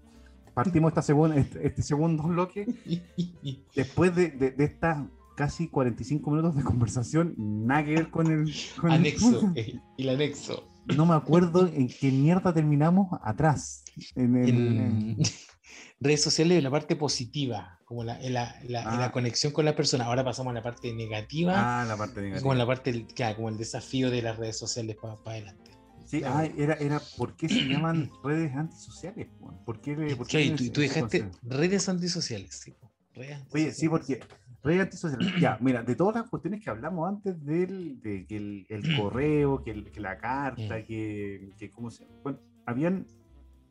Speaker 1: partimos esta segun- este, este segundo bloque. Después de, de, de estas casi 45 minutos de conversación, nada que ver con el. con el-
Speaker 2: Anexo. el, el anexo.
Speaker 1: no me acuerdo en qué mierda terminamos atrás. En el-
Speaker 2: En redes sociales, en la parte positiva, como la, en la, la- en la
Speaker 1: Ah.
Speaker 2: conexión con la persona. Ahora pasamos a la parte negativa,
Speaker 1: Ah, la parte negativa.
Speaker 2: como la parte, claro, como el desafío de las redes sociales para adelante.
Speaker 1: Sí, ah, era, era ¿por qué se llaman redes antisociales? ¿Por qué, por qué
Speaker 2: Claro,
Speaker 1: tienen
Speaker 2: tú, tú dejaste redes antisociales. Sí, redes
Speaker 1: Oye, sí, porque redes antisociales. Ya, mira, de todas las cuestiones que hablamos antes del de que el, el correo, que, el- que la carta,
Speaker 2: Mm.
Speaker 1: que, que cómo se. Bueno, habían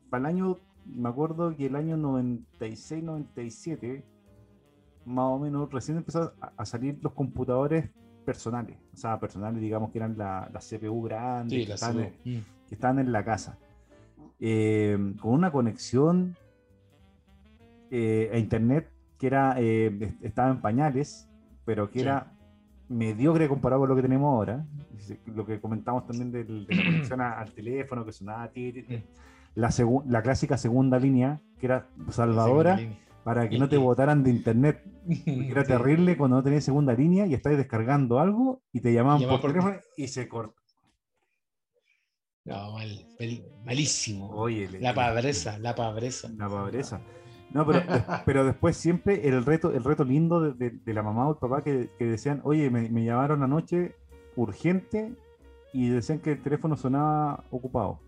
Speaker 1: para el año, me acuerdo que el año 96, 97, más o menos, recién empezaron a, a salir los computadores personales. O sea, personales, digamos que eran la, la CPU grande,
Speaker 2: Sí,
Speaker 1: que,
Speaker 2: la
Speaker 1: estaban,
Speaker 2: CPU. Mm.
Speaker 1: que estaban en la casa. Eh, con una conexión eh, a internet que era eh, est- estaba en pañales, pero que
Speaker 2: Sí.
Speaker 1: era mediocre comparado con lo que tenemos ahora. Lo que comentamos también del- de la conexión al teléfono, que sonaba ti, ti, ti.
Speaker 2: Mm.
Speaker 1: la, la clásica segunda línea, que era salvadora para que no te botaran de internet. era
Speaker 2: Sí.
Speaker 1: terrible cuando no tenías segunda línea y estáis descargando algo y te llamaban
Speaker 2: Llama
Speaker 1: por,
Speaker 2: por-
Speaker 1: teléfono y se cortó.
Speaker 2: No, mal, mal- malísimo.
Speaker 1: Oye, le-
Speaker 2: la pobreza, la pobreza.
Speaker 1: La pobreza. No, pero, pero después siempre el reto, el reto lindo de, de- de la mamá o el papá que, que decían, oye, me, me llamaron anoche urgente y decían que el teléfono sonaba ocupado.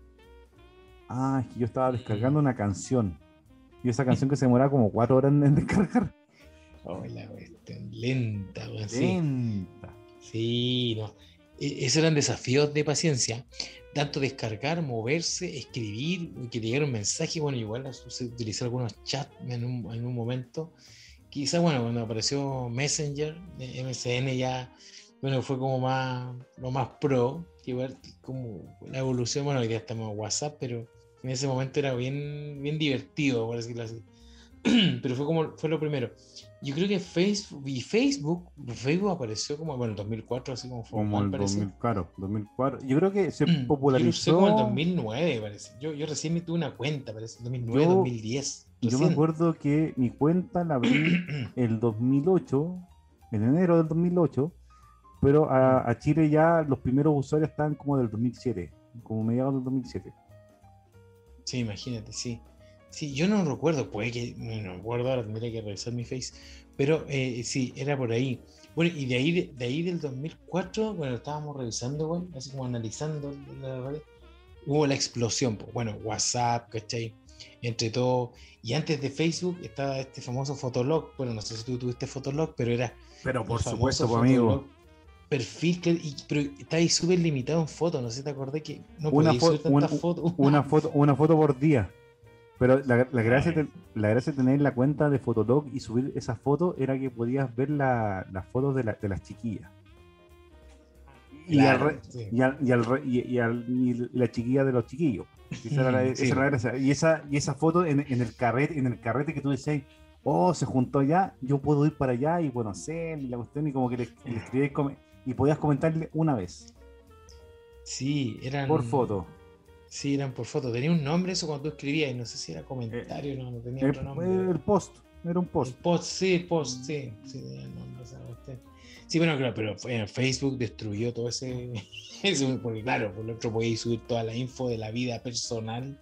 Speaker 1: Ah, es que yo estaba descargando una canción. Y esa canción que se demoraba como cuatro horas en, descargar.
Speaker 2: Oh, la cuestión lenta.
Speaker 1: Lenta.
Speaker 2: Sí, no. E- Esos eran desafíos de paciencia. Tanto descargar, moverse, escribir, que te llegara un mensaje. Bueno, igual se utilizó algunos chats en un, en un momento. Quizás, bueno, cuando apareció Messenger, eh, MSN ya, bueno, fue como más, lo más pro. Igual como la evolución, bueno, hoy día estamos en WhatsApp, pero en ese momento era bien, bien divertido, por decirlo así. pero fue como, fue lo primero. Yo creo que Facebook, y Facebook, Facebook apareció como, bueno, en 2004, así como
Speaker 1: Como
Speaker 2: formal,
Speaker 1: el
Speaker 2: parece.
Speaker 1: 2000, claro, 2004. Yo creo que se
Speaker 2: Yo
Speaker 1: popularizó.
Speaker 2: como en 2009, parece. Yo, yo recién me tuve una cuenta, parece, 2009,
Speaker 1: Yo-
Speaker 2: 2010.
Speaker 1: Yo me acuerdo que mi cuenta la abrí el 2008, en enero del 2008, pero a, a Chile ya los primeros usuarios estaban como del 2007, como mediados del 2007.
Speaker 2: Sí, imagínate, sí. Sí, yo no recuerdo, puede que, no, recuerdo, ahora tendría que revisar mi face, pero eh, sí, era por ahí. Bueno, y de ahí, de, de ahí del 2004, bueno, estábamos revisando, bueno, así como analizando la red, hubo la explosión, pues, bueno, WhatsApp, ¿cachai? Entre todo, y antes de Facebook estaba este famoso Fotolog, bueno, no sé si tú tuviste Fotolog, pero era
Speaker 1: Pero por supuesto, pues, amigo.
Speaker 2: Perfil, que, y- pero está ahí súper limitado en fotos, no sé si te acordé que no
Speaker 1: Una
Speaker 2: podías
Speaker 1: fo-
Speaker 2: subir tantas
Speaker 1: una-
Speaker 2: fotos.
Speaker 1: Una foto, una foto por día. Pero la, la gracia, de, la gracia de tener la cuenta de Fotolog y subir esas fotos era que podías ver la- las fotos de, la- de las chiquillas. Y, al
Speaker 2: Claro,
Speaker 1: re-
Speaker 2: sí.
Speaker 1: y, al- y al y- y al- y la chiquilla de los chiquillos. Esa era la,
Speaker 2: Sí.
Speaker 1: esa era la gracia. Y esa, y esa foto en, en el carrete, en el carrete que tú decías, oh, se juntó allá, yo puedo ir para allá y conocer y la cuestión, y como que le, le escribías come- y podías comentarle una vez
Speaker 2: Sí, eran.
Speaker 1: por foto.
Speaker 2: Sí, eran por foto. Tenía un nombre eso cuando tú escribías, no sé si era comentario, no, no tenía
Speaker 1: El,
Speaker 2: otro nombre.
Speaker 1: el post, era un
Speaker 2: El
Speaker 1: post.
Speaker 2: post, sí, el post, sí. Sí, tenía el nombre cuestión. Sí, bueno, claro, pero fue- Facebook destruyó todo ese. eso, porque claro, por lo otro podíais subir toda la info de la vida personal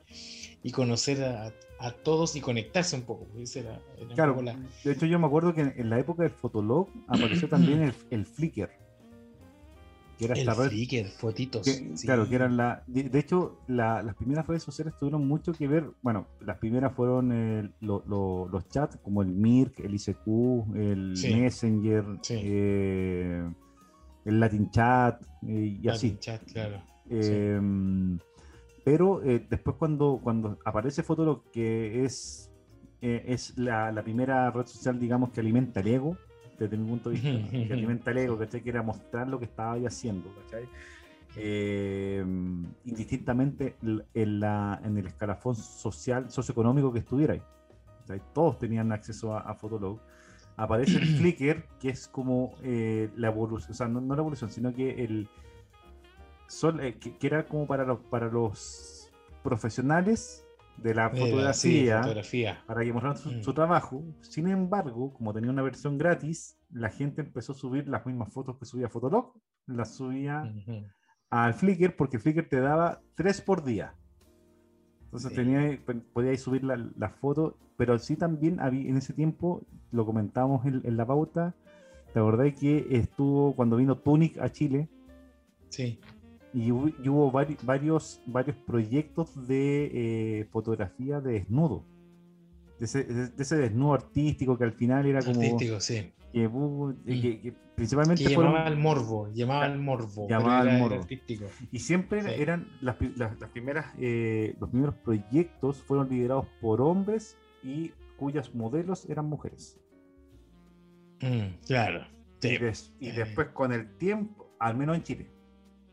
Speaker 2: y conocer a, a todos y conectarse un poco. era, era un
Speaker 1: Claro,
Speaker 2: poco la-
Speaker 1: de hecho yo me acuerdo que en, en la época del Fotolog apareció también el, el Flickr. Que era
Speaker 2: el
Speaker 1: esta red.
Speaker 2: Flickr, fotitos.
Speaker 1: que-
Speaker 2: sí.
Speaker 1: Claro, que eran la. De, de hecho, la- las primeras redes sociales tuvieron mucho que ver. Bueno, las primeras fueron el- lo- lo- los chats, como el Mirk, el ICQ, el
Speaker 2: Sí.
Speaker 1: Messenger,
Speaker 2: Sí.
Speaker 1: eh, el Latin Chat eh, y así.
Speaker 2: Latin Chat, claro.
Speaker 1: Eh, Pero eh, después cuando, cuando aparece Fotolog, que es, eh, es la, la primera red social, digamos, que alimenta el ego, desde mi punto de vista, que alimenta el ego, ¿cachai? Que era mostrar lo que estaba ahí haciendo, ¿cachai? Eh, indistintamente en, la, en el escalafón social, socioeconómico que estuviera ahí. ¿cachai? Todos tenían acceso a, a Fotolog. Aparece el Flickr, que es como eh, la evolución, o sea, no, no la evolución, sino que el, sol- eh, que, que era como para los, para los profesionales de la
Speaker 2: Eh, sí,
Speaker 1: fotografía,
Speaker 2: fotografía.
Speaker 1: para que mostraran su,
Speaker 2: Mm.
Speaker 1: su trabajo. Sin embargo, como tenía una versión gratis, la gente empezó a subir las mismas fotos que subía Fotolog, las subía
Speaker 2: Ujú.
Speaker 1: al Flickr porque Flickr te daba tres por día. Entonces
Speaker 2: Sí.
Speaker 1: tenía, podíais subir la, la foto, pero sí también había, en ese tiempo, lo comentábamos en, en la pauta, ¿te acordáis que estuvo cuando vino Tunic a Chile?
Speaker 2: Sí.
Speaker 1: Y hubo, y hubo vari- varios, varios proyectos de eh, fotografía de desnudo. De ese, de ese desnudo artístico que al final era como.
Speaker 2: Artístico, sí.
Speaker 1: Que, eh,
Speaker 2: Mm.
Speaker 1: que- que principalmente
Speaker 2: Que
Speaker 1: fueron.
Speaker 2: llamaba al morbo, llamaba al morbo.
Speaker 1: Llamaba al morbo.
Speaker 2: artístico.
Speaker 1: Y siempre
Speaker 2: Sí.
Speaker 1: eran las, las- las primeras, eh, los primeros proyectos fueron liderados por hombres y cuyas modelos eran mujeres.
Speaker 2: Mm, claro. Sí.
Speaker 1: Y, des- y
Speaker 2: Eh.
Speaker 1: después con el tiempo, al menos en Chile,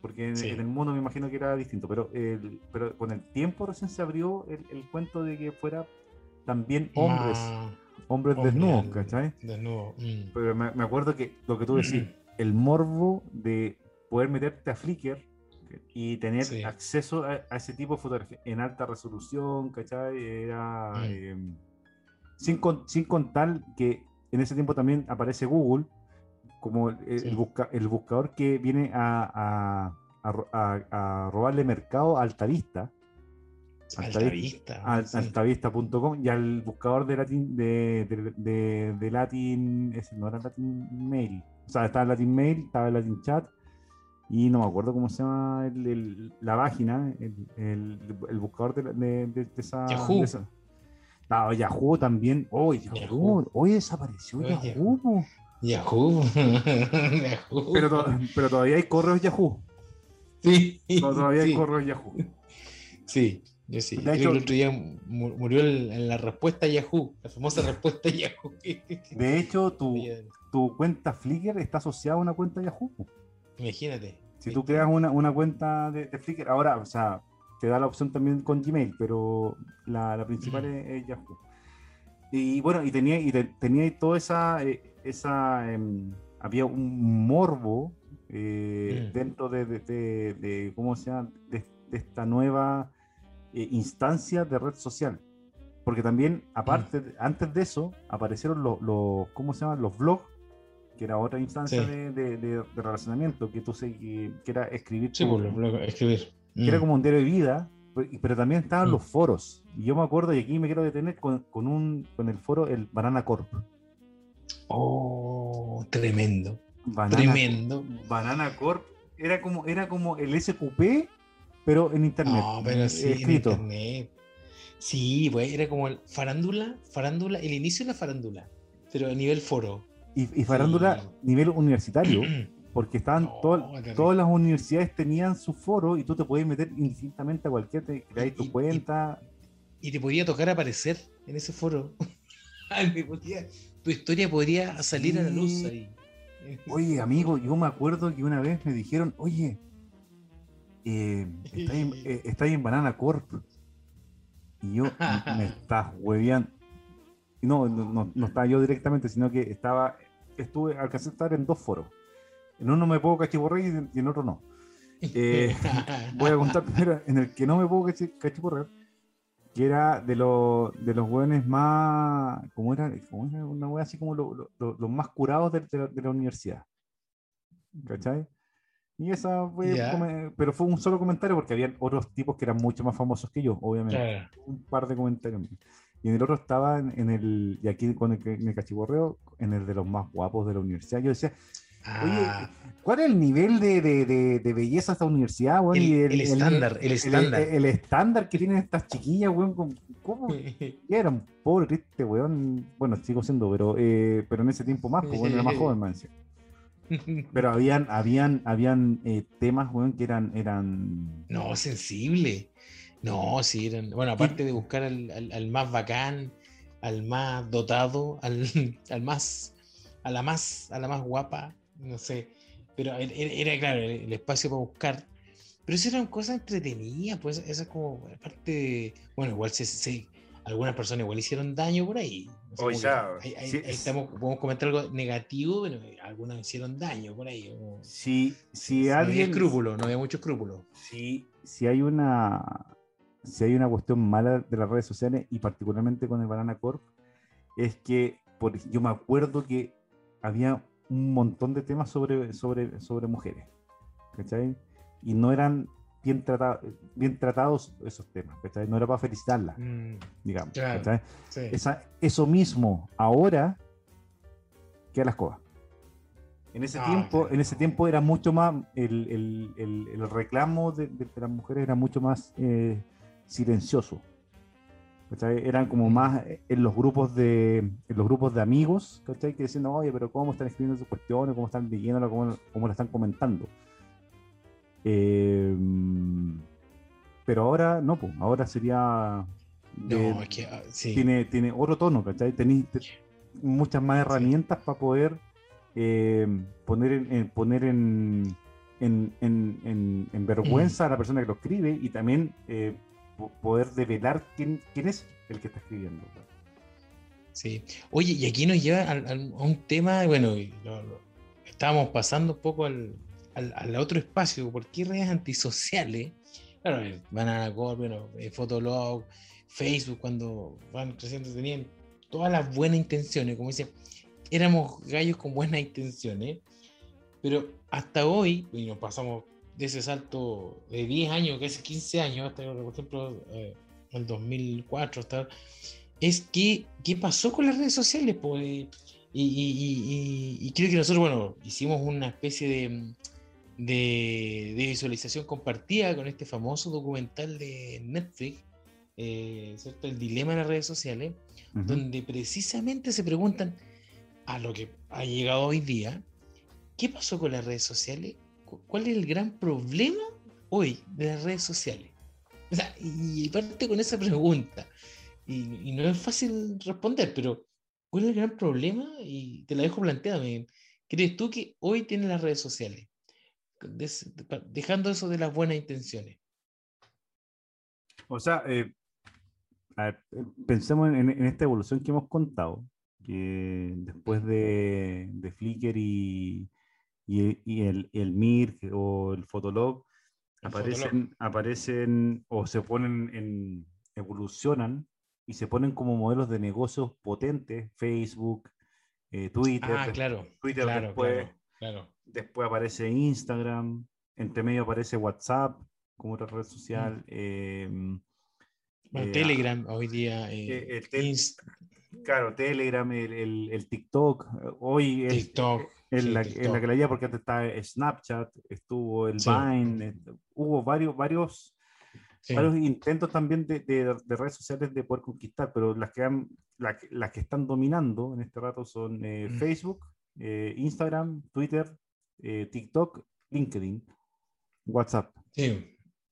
Speaker 1: porque en,
Speaker 2: Sí.
Speaker 1: en el mundo me imagino que era distinto, pero, el- pero con el tiempo recién se abrió el, el cuento de que fuera también hombres,
Speaker 2: Más
Speaker 1: hombres
Speaker 2: hombre
Speaker 1: desnudos, ¿cachai?
Speaker 2: Desnudo. mm.
Speaker 1: Pero me, me acuerdo que lo que tú decís, el morbo de poder meterte a Flickr y tener
Speaker 2: Sí.
Speaker 1: acceso a, a ese tipo de fotografía en alta resolución, ¿cachai? Era.
Speaker 2: Mm.
Speaker 1: eh, sin, con- sin contar que en ese tiempo también aparece Google como el,
Speaker 2: Sí.
Speaker 1: busca- el buscador que viene a, a- a ro- a- a robarle mercado a Altavista.
Speaker 2: Alta
Speaker 1: Altavi-
Speaker 2: vista.
Speaker 1: al-
Speaker 2: sí.
Speaker 1: altavista.com y al buscador de Latin de, de, de- de Latin ese no era Latin Mail o sea estaba Latin Mail estaba el Latin Chat y no me acuerdo cómo se llama el- el- la página el, el- buscador de, de- esa
Speaker 2: Yahoo.
Speaker 1: esa. Ah, Yahoo también oh, Yahoo.
Speaker 2: Yahoo.
Speaker 1: hoy desapareció Yahoo.
Speaker 2: Yahoo. Yahoo.
Speaker 1: pero, to- pero todavía hay correos Yahoo
Speaker 2: sí,
Speaker 1: todavía hay correos Yahoo
Speaker 2: sí, yo sí.
Speaker 1: De hecho-
Speaker 2: el otro día mu- murió en la respuesta Yahoo, la famosa respuesta Yahoo.
Speaker 1: de hecho tu, tu cuenta Flickr está asociada a una cuenta Yahoo.
Speaker 2: Imagínate.
Speaker 1: Si tú creas una, una cuenta de, de Flickr, ahora, o sea, te da la opción también con Gmail, pero la, la principal
Speaker 2: Mm.
Speaker 1: es, es Yahoo. Y bueno, y tenía, y te- tenía toda esa, eh, esa em, había un morbo eh,
Speaker 2: Mm.
Speaker 1: dentro de, de- de- de, ¿cómo se llama? De, esta nueva eh, instancia de red social. Porque también, aparte, de- antes de eso, aparecieron los, los, ¿cómo se llaman? Los blogs, que era otra instancia
Speaker 2: Sí.
Speaker 1: de, relacionamiento, que tú sé, que, que era escribir
Speaker 2: Sí, por lo- lo- escribir.
Speaker 1: que era
Speaker 2: Mm.
Speaker 1: como un diario de vida, pero- también estaban
Speaker 2: Mm.
Speaker 1: los foros. Y yo me acuerdo, y aquí me quiero detener con, con un, con el foro, el Banana Corp.
Speaker 2: Oh, tremendo.
Speaker 1: Banana,
Speaker 2: Tremendo.
Speaker 1: Banana Corp era como, era como el SQP, pero en internet.
Speaker 2: No, pero sí, en internet. Sí, pues era como el farándula, farándula, el inicio de la farándula, pero a nivel foro.
Speaker 1: Y, y farándula
Speaker 2: Sí.
Speaker 1: nivel universitario, porque estaban
Speaker 2: No,
Speaker 1: todas- las universidades tenían su foro y tú te podías meter indistintamente a cualquier, te creáis tu cuenta.
Speaker 2: y te podía tocar aparecer en ese foro. Podía- tu historia podría salir a la luz ahí.
Speaker 1: Oye, amigo, yo me acuerdo que una vez me dijeron, oye, eh, está, en, eh, está en Banana Corp. Y yo, me estás hueveando. No, no, no, no estaba yo directamente, sino que estaba, estuve, alcancé a estar en dos foros. En uno me puedo cachiporrear y en- en otro no. Eh, voy a contar primero en el que no me puedo cachi- cachiporrear, que era de, los de los hueones más, ¿cómo era? ¿Cómo era? Una hueá así como lo- lo- lo- los más curados de, de la, de la universidad. ¿Cachai? Y esa fue, come- pero fue un solo comentario porque había otros tipos que eran mucho más famosos que yo, obviamente.
Speaker 2: Claro.
Speaker 1: Un par de comentarios. Y en el otro estaba en, en el, y aquí con el que me cachiporreo, en el de los más guapos de la universidad. Yo decía,
Speaker 2: Ah,
Speaker 1: ¿Cuál es el nivel de, de- de- de belleza de esta universidad, weón?
Speaker 2: El- estándar, el estándar.
Speaker 1: El, estándar que tienen estas chiquillas, weón. ¿cómo- ¿Cómo eran? Pobre, triste, weón. Bueno, sigo siendo, pero, eh, pero en ese tiempo más, weón, era más joven, man. Pero habían, habían, habían eh, temas, weón, que eran, eran.
Speaker 2: No, sensible. No, sí, eran. Bueno, aparte de buscar al, al- al más bacán, al más dotado, al, al más, a la más, a la más guapa, no sé. Pero era, era, claro el, el espacio para buscar. Pero eso eran cosas entretenidas, pues eso es como parte de. Bueno, igual se, se- algunas personas igual hicieron daño por ahí. O sea,
Speaker 1: Oye,
Speaker 2: como
Speaker 1: ya,
Speaker 2: que ahí, ahí-
Speaker 1: sí,
Speaker 2: ahí estamos, podemos comentar algo negativo, pero algunas hicieron daño por ahí. como-
Speaker 1: Si, si
Speaker 2: no había
Speaker 1: alguien.
Speaker 2: escrúpulo, no había mucho escrúpulo.
Speaker 1: si, si hay una si hay una cuestión mala de las redes sociales y particularmente con el Banana Corp es que por, yo me acuerdo que había un montón de temas sobre, sobre, sobre mujeres ¿cachai? y no eran bien, tratados bien tratados esos temas ¿cachai? no era para felicitarlas
Speaker 2: Mm,
Speaker 1: digamos
Speaker 2: Claro.
Speaker 1: ¿cachai?
Speaker 2: sí.
Speaker 1: Esa- eso mismo ahora que a las cosas. En ese
Speaker 2: Ah,
Speaker 1: tiempo,
Speaker 2: claro.
Speaker 1: en ese tiempo era mucho más, el, el- el- el reclamo de las mujeres era mucho más eh, silencioso. ¿Cachai? Eran como más eh, en los grupos de en los grupos de amigos, ¿cachai? Que diciendo, oye, pero cómo están escribiendo sus cuestiones, cómo están leyéndolo, cómo, cómo la están comentando. Eh, pero ahora no, pues, ahora sería de-
Speaker 2: No, es que ah, sí.
Speaker 1: tiene, tiene otro tono, ¿cachai? Tenéis te- muchas más herramientas para poder eh, poner, en, en- poner en, en, en- en- en vergüenza a la persona que lo escribe y también eh, poder develar quién, quién es el que está escribiendo.
Speaker 2: Sí. Oye, y aquí nos lleva a, un tema, bueno, lo, estábamos pasando un poco al, al, al, otro espacio, ¿por qué redes antisociales? Claro, van a bueno, eh, Fotolog, Facebook, cuando van creciendo, tenían todas las buenas intenciones, como decía, éramos gallos con buenas intenciones, pero hasta hoy, y nos pasamos de ese salto de 10 años, casi 15 años, hasta por ejemplo eh, el 2004, hasta, es que, ¿qué pasó con las redes sociales? Pues, y, y, y, y, creo que nosotros, bueno, hicimos una especie de, de, de, visualización compartida con este famoso documental de Netflix, eh, ¿cierto? El dilema de las redes sociales, uh -huh. donde precisamente se preguntan a lo que ha llegado hoy día, ¿qué pasó con las redes sociales? ¿Cuál es el gran problema hoy de las redes sociales? O sea, y parte con esa pregunta. Y, no es fácil responder, pero ¿cuál es el gran problema? Y te la dejo planteada. ¿Crees tú que hoy tienen las redes sociales? Dejando eso de las buenas intenciones.
Speaker 1: O sea, eh, ver, pensemos en, esta evolución que hemos contado, que después de, de Flickr y, y, y el, el, Mir o el Fotolog, el aparecen, Fotolog. aparecen o se ponen en, evolucionan y se ponen como modelos de negocios potentes, Facebook, eh, Twitter.
Speaker 2: Ah, claro.
Speaker 1: Twitter
Speaker 2: claro,
Speaker 1: después,
Speaker 2: claro,
Speaker 1: después aparece Instagram, entre medio aparece WhatsApp como otra red social.
Speaker 2: Mm.
Speaker 1: Eh,
Speaker 2: bueno, eh, Telegram hoy día.
Speaker 1: Eh, el tel claro, Telegram, el, el, el, TikTok. Hoy es,
Speaker 2: TikTok,
Speaker 1: en,
Speaker 2: sí,
Speaker 1: la, en la que leía porque antes está Snapchat, estuvo el sí. Vine, hubo varios, varios, sí. varios intentos también de, de, de, redes sociales de poder conquistar, pero las que, han, la, las que están dominando en este rato son eh, mm. Facebook, eh, Instagram, Twitter, eh, TikTok, LinkedIn, WhatsApp.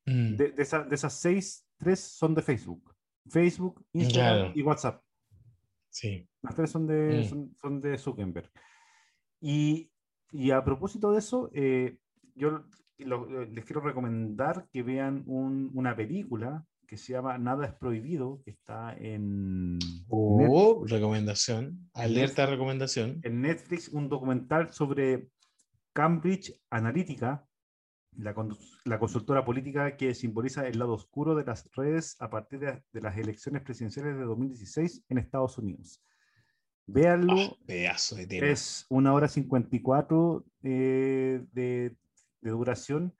Speaker 1: Mm. De, de, esa, de esas seis tres son de Facebook. Facebook, Instagram
Speaker 2: claro.
Speaker 1: y WhatsApp.
Speaker 2: Sí.
Speaker 1: Las tres son de,
Speaker 2: Mm.
Speaker 1: son, son de Zuckerberg. Y, y, a propósito de eso, eh, yo lo, les quiero recomendar que vean un, una película que se llama Nada es prohibido, que está en...
Speaker 2: Oh, Netflix. recomendación. Alerta Netflix, recomendación.
Speaker 1: En Netflix, un documental sobre Cambridge Analytica, la, la, consultora política que simboliza el lado oscuro de las redes a partir de, de las elecciones presidenciales de 2016 en Estados Unidos. Véanlo.
Speaker 2: Oh, pedazo de tema.
Speaker 1: Es una hora 54 eh, de, de, duración,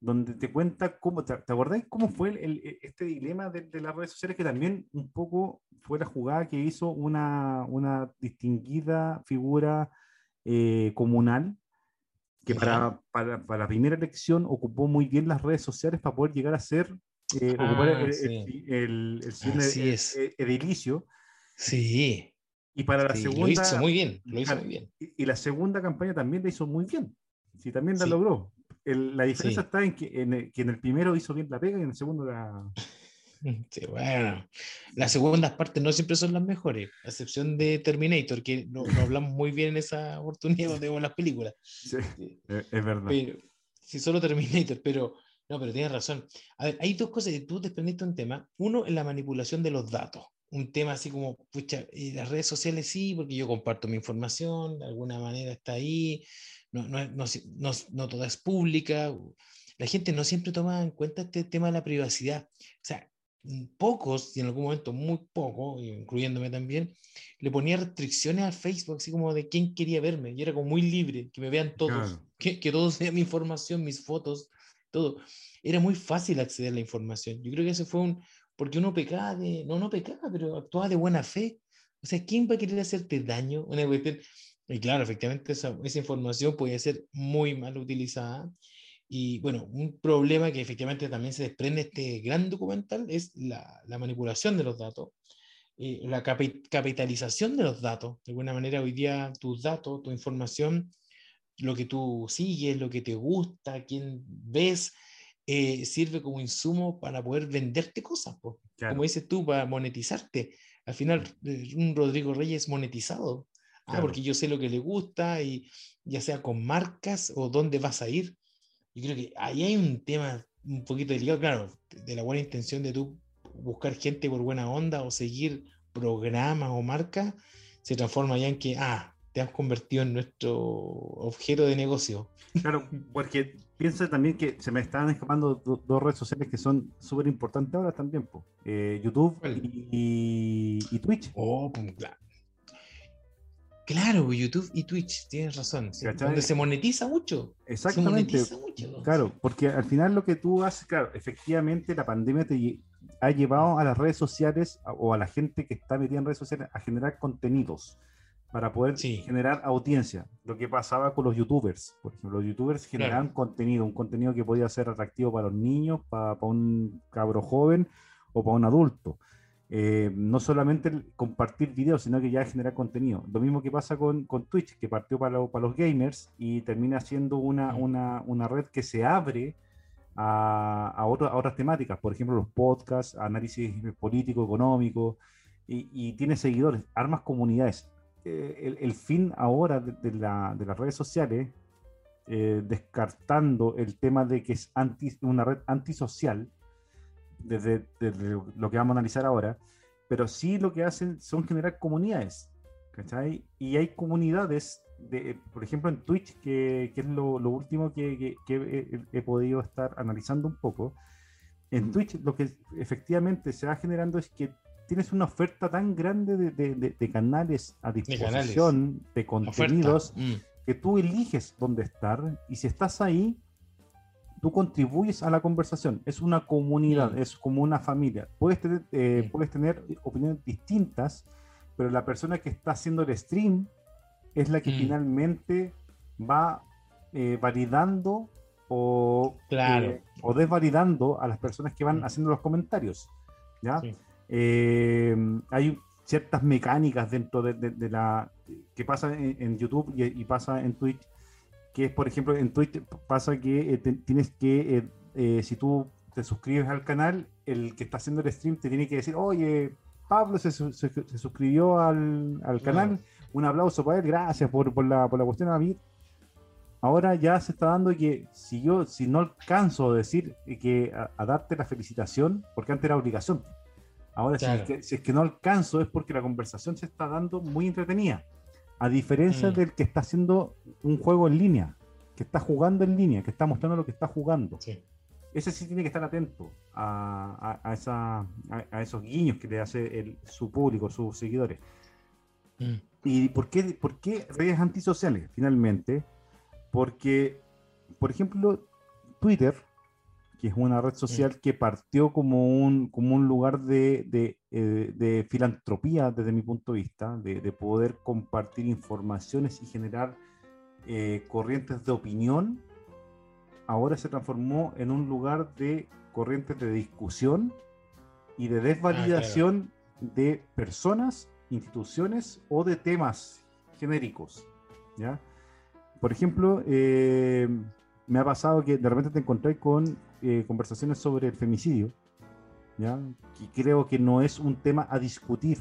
Speaker 1: donde te cuenta cómo, ¿te, te acordáis cómo fue el, el, este dilema de, de, las redes sociales? Que también un poco fue la jugada que hizo una, una distinguida figura eh, comunal que para, para, para, la primera elección ocupó muy bien las redes sociales para poder llegar a ser eh, ah, ocupar el, sí. el, el, el edilicio.
Speaker 2: Sí.
Speaker 1: Y para la
Speaker 2: sí,
Speaker 1: segunda.
Speaker 2: Lo hizo muy bien, lo hizo muy bien.
Speaker 1: Y, y, la segunda campaña también la hizo muy bien. Sí, también la sí. logró. la diferencia está en que en, el, que en el primero hizo bien la pega y en el segundo la.
Speaker 2: Sí, bueno, las segundas partes no siempre son las mejores, a excepción de Terminator, que no, no hablamos muy bien en esa oportunidad cuando vemos las películas.
Speaker 1: Sí, es verdad.
Speaker 2: Pero, sí, solo Terminator, pero no, pero tienes razón. A ver, hay dos cosas que tú desprendiste un tema. Uno es la manipulación de los datos. Un tema así como, pucha, y las redes sociales sí, porque yo comparto mi información, de alguna manera está ahí, no, no, no, no, no toda es pública. La gente no siempre toma en cuenta este tema de la privacidad. O sea, pocos, y en algún momento muy poco, incluyéndome también, le ponía restricciones al Facebook, así como de quién quería verme, y era como muy libre, que me vean todos, claro. que, que, todos vean mi información, mis fotos, todo. Era muy fácil acceder a la información. Yo creo que ese fue un, porque uno pecaba de, no, no pecaba, pero actuaba de buena fe. O sea, ¿quién va a querer hacerte daño? Una cuestión, y claro, efectivamente esa, esa información podía ser muy mal utilizada y bueno, un problema que efectivamente también se desprende de este gran documental es la, la manipulación de los datos, eh, la capi capitalización de los datos. De alguna manera, hoy día tus datos, tu información, lo que tú sigues, lo que te gusta, quién ves, eh, sirve como insumo para poder venderte cosas. Pues. Claro. Como dices tú, para monetizarte. Al final, eh, un Rodrigo Reyes monetizado. Ah, claro. porque yo sé lo que le gusta y ya sea con marcas o dónde vas a ir yo creo que ahí hay un tema un poquito delicado, claro, de la buena intención de tú buscar gente por buena onda o seguir programas o marcas se transforma ya en que, ah, te has convertido en nuestro objeto de negocio.
Speaker 1: Claro, porque piensa también que se me están escapando do- dos redes sociales que son súper importantes ahora también. Eh, YouTube y, y Twitch.
Speaker 2: Oh, claro. Claro, YouTube y Twitch, tienes razón. donde se monetiza mucho. Se
Speaker 1: Exactamente.
Speaker 2: monetiza mucho.
Speaker 1: Claro, porque al final lo que tú haces, claro, efectivamente la pandemia te ha llevado a las redes sociales o a la gente que está metida en redes sociales a generar contenidos para poder
Speaker 2: Sí.
Speaker 1: generar audiencia. Lo que pasaba con los youtubers, por ejemplo, los youtubers generaban contenido, un contenido que podía ser atractivo para los niños, para, para un cabro joven o para un adulto. Eh, no solamente compartir videos, sino que ya generar contenido. Lo mismo que pasa con, con Twitch, que partió para, lo- para los gamers y termina siendo una,
Speaker 2: Mm.
Speaker 1: una, una red que se abre a, a, otro- a otras temáticas, por ejemplo, los podcasts, análisis político, económico, y, y tiene seguidores, armas comunidades. Eh, el, el fin ahora de, de la- de las redes sociales, eh, descartando el tema de que es anti, una red antisocial, desde, desde lo que vamos a analizar ahora, pero sí lo que hacen son generar comunidades, ¿cachai? Y hay comunidades, de, por ejemplo en Twitch, que, que es lo, lo último que, que- que he, he podido estar analizando un poco. En Twitch lo que efectivamente se va generando es que tienes una oferta tan grande de, de- de- de canales a disposición, de, contenidos,
Speaker 2: Mm,
Speaker 1: que tú eliges dónde estar y si estás ahí, tú contribuyes a la conversación. Es una comunidad,
Speaker 2: Mm.
Speaker 1: es como una familia. Puedes tener, eh,
Speaker 2: Mm.
Speaker 1: puedes tener opiniones distintas, pero la persona que está haciendo el stream es la que
Speaker 2: Mm.
Speaker 1: finalmente va eh, validando o,
Speaker 2: Claro.
Speaker 1: eh, o desvalidando a las personas que van haciendo los comentarios. ¿ya?
Speaker 2: Sí.
Speaker 1: Eh, hay ciertas mecánicas dentro de, de- de la que pasa en, en YouTube y, y pasa en Twitch, que es, por ejemplo, en Twitch pasa que eh, te- tienes que, eh, eh, si tú te suscribes al canal, el que está haciendo el stream te tiene que decir, oye, Pablo se, se- se suscribió al, al canal, un aplauso para él, gracias por, por la, por la cuestión a mí. Ahora ya se está dando que si yo, si no alcanzo a decir que a, a darte la felicitación, porque antes era obligación, ahora si, es que, si es que no alcanzo es porque la conversación se está dando muy entretenida, a diferencia
Speaker 2: Mm.
Speaker 1: del que está haciendo un juego en línea, que está jugando en línea, que está mostrando lo que está jugando.
Speaker 2: Sí.
Speaker 1: Ese sí tiene que estar atento a, a- a esa, a, a esos guiños que le hace el- su público, sus seguidores.
Speaker 2: Mm,
Speaker 1: ¿Y por qué, por qué redes antisociales? Finalmente, porque, por ejemplo, Twitter, que es una red social que partió como un, como un lugar de, de, eh, de filantropía desde mi punto de vista, de, de poder compartir informaciones y generar eh, corrientes de opinión, ahora se transformó en un lugar de corrientes de discusión y de desvalidación de personas, instituciones o de temas genéricos. ¿ya? Por ejemplo, eh, me ha pasado que de repente te encontré con eh, conversaciones sobre el femicidio, ¿ya? que creo que no es un tema a discutir.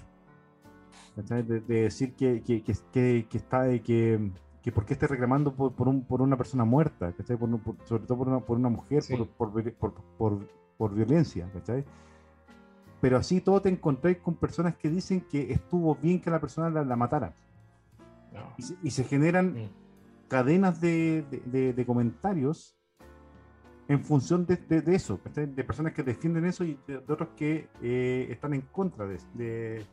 Speaker 1: De, de decir que, que, que, que- está eh, que, que por qué esté reclamando por, por, un- por una persona muerta. Por por- sobre todo por una, por una mujer,
Speaker 2: Sí.
Speaker 1: por, por, vi- por- por- por violencia. ¿cachai? Pero así todo te encontré con personas que dicen que estuvo bien que la persona la, la matara.
Speaker 2: no.
Speaker 1: Y se, y se generan
Speaker 2: Mm,
Speaker 1: cadenas de, de- de- de comentarios en función de, de- de eso, ¿cachai? de personas que defienden eso y de, de otros que eh, están en contra de,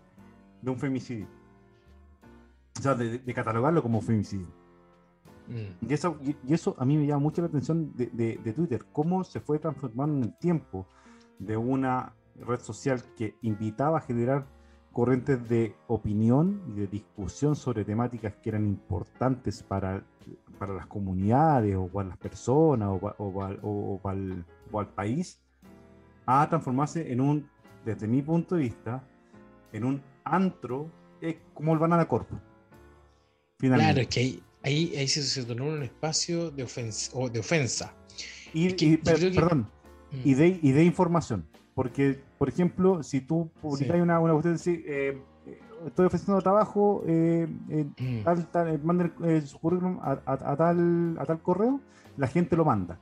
Speaker 1: un femicidio. O sea, de, catalogarlo como femicidio.
Speaker 2: mm,
Speaker 1: Y eso, y- y eso a mí me llama mucho la atención de Twitter, cómo se fue transformando en el tiempo de una red social que invitaba a generar corrientes de opinión y de discusión sobre temáticas que eran importantes para, para las comunidades o para las personas o, pa- o pa- o- o para el- o al país, a transformarse en un, desde mi punto de vista, en un antro eh, como el Banana Corp. Finalmente.
Speaker 2: Claro, es que ahí, ahí, ahí se, se tornó un espacio de ofensa. O de ofensa.
Speaker 1: Y,
Speaker 2: Es que
Speaker 1: y-
Speaker 2: yo
Speaker 1: per-
Speaker 2: creo que-
Speaker 1: perdón,
Speaker 2: Mm,
Speaker 1: y de, y de información. Porque, por ejemplo, si tú publicas
Speaker 2: Sí.
Speaker 1: una, una cuestión, decir, eh, estoy ofreciendo trabajo, eh, eh, tal, tal, eh, manden eh, su currículum a, a- a tal, a tal correo, la gente lo manda.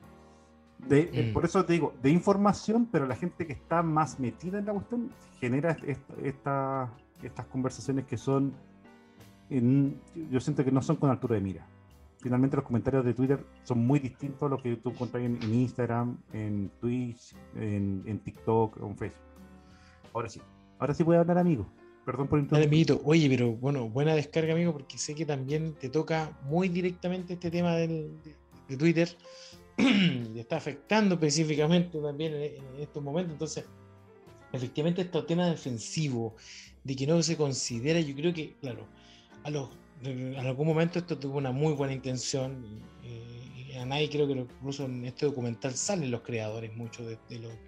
Speaker 1: De- eh,
Speaker 2: Mm.
Speaker 1: Por eso te digo, de información, pero la gente que está más metida en la cuestión genera est- est- esta, estas conversaciones que son, yo siento que no son con altura de mira. Finalmente los comentarios de Twitter son muy distintos a lo que tú encuentras en, Instagram, en Twitch, en, TikTok o en Facebook. Ahora sí, ahora sí voy a hablar, amigo. Perdón por
Speaker 2: interrumpir. Oye, pero bueno, buena descarga, amigo, porque sé que también te toca muy directamente este tema de, Twitter. y está afectando específicamente también en, estos momentos. Entonces, efectivamente, estos temas defensivos, de que no se considera, yo creo que, claro, a los, en algún momento esto tuvo una muy buena intención. Eh, a nadie creo que incluso en este documental salen los creadores mucho de,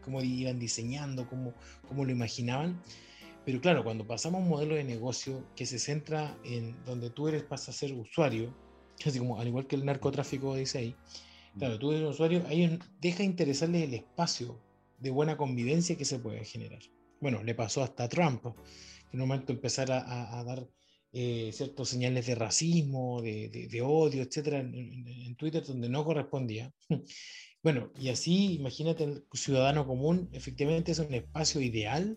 Speaker 2: cómo iban diseñando, cómo, cómo lo imaginaban. Pero claro, cuando pasamos a un modelo de negocio que se centra en donde tú eres, pasas a ser usuario, así como al igual que el narcotráfico dice ahí, claro, tú eres usuario, ahí deja interesarle el espacio de buena convivencia que se puede generar. Bueno, le pasó hasta a Trump, que en un momento empezar a, dar eh, ciertos señales de racismo, de, odio, etcétera, en, Twitter donde no correspondía. Bueno, y así, imagínate, el ciudadano común efectivamente es un espacio ideal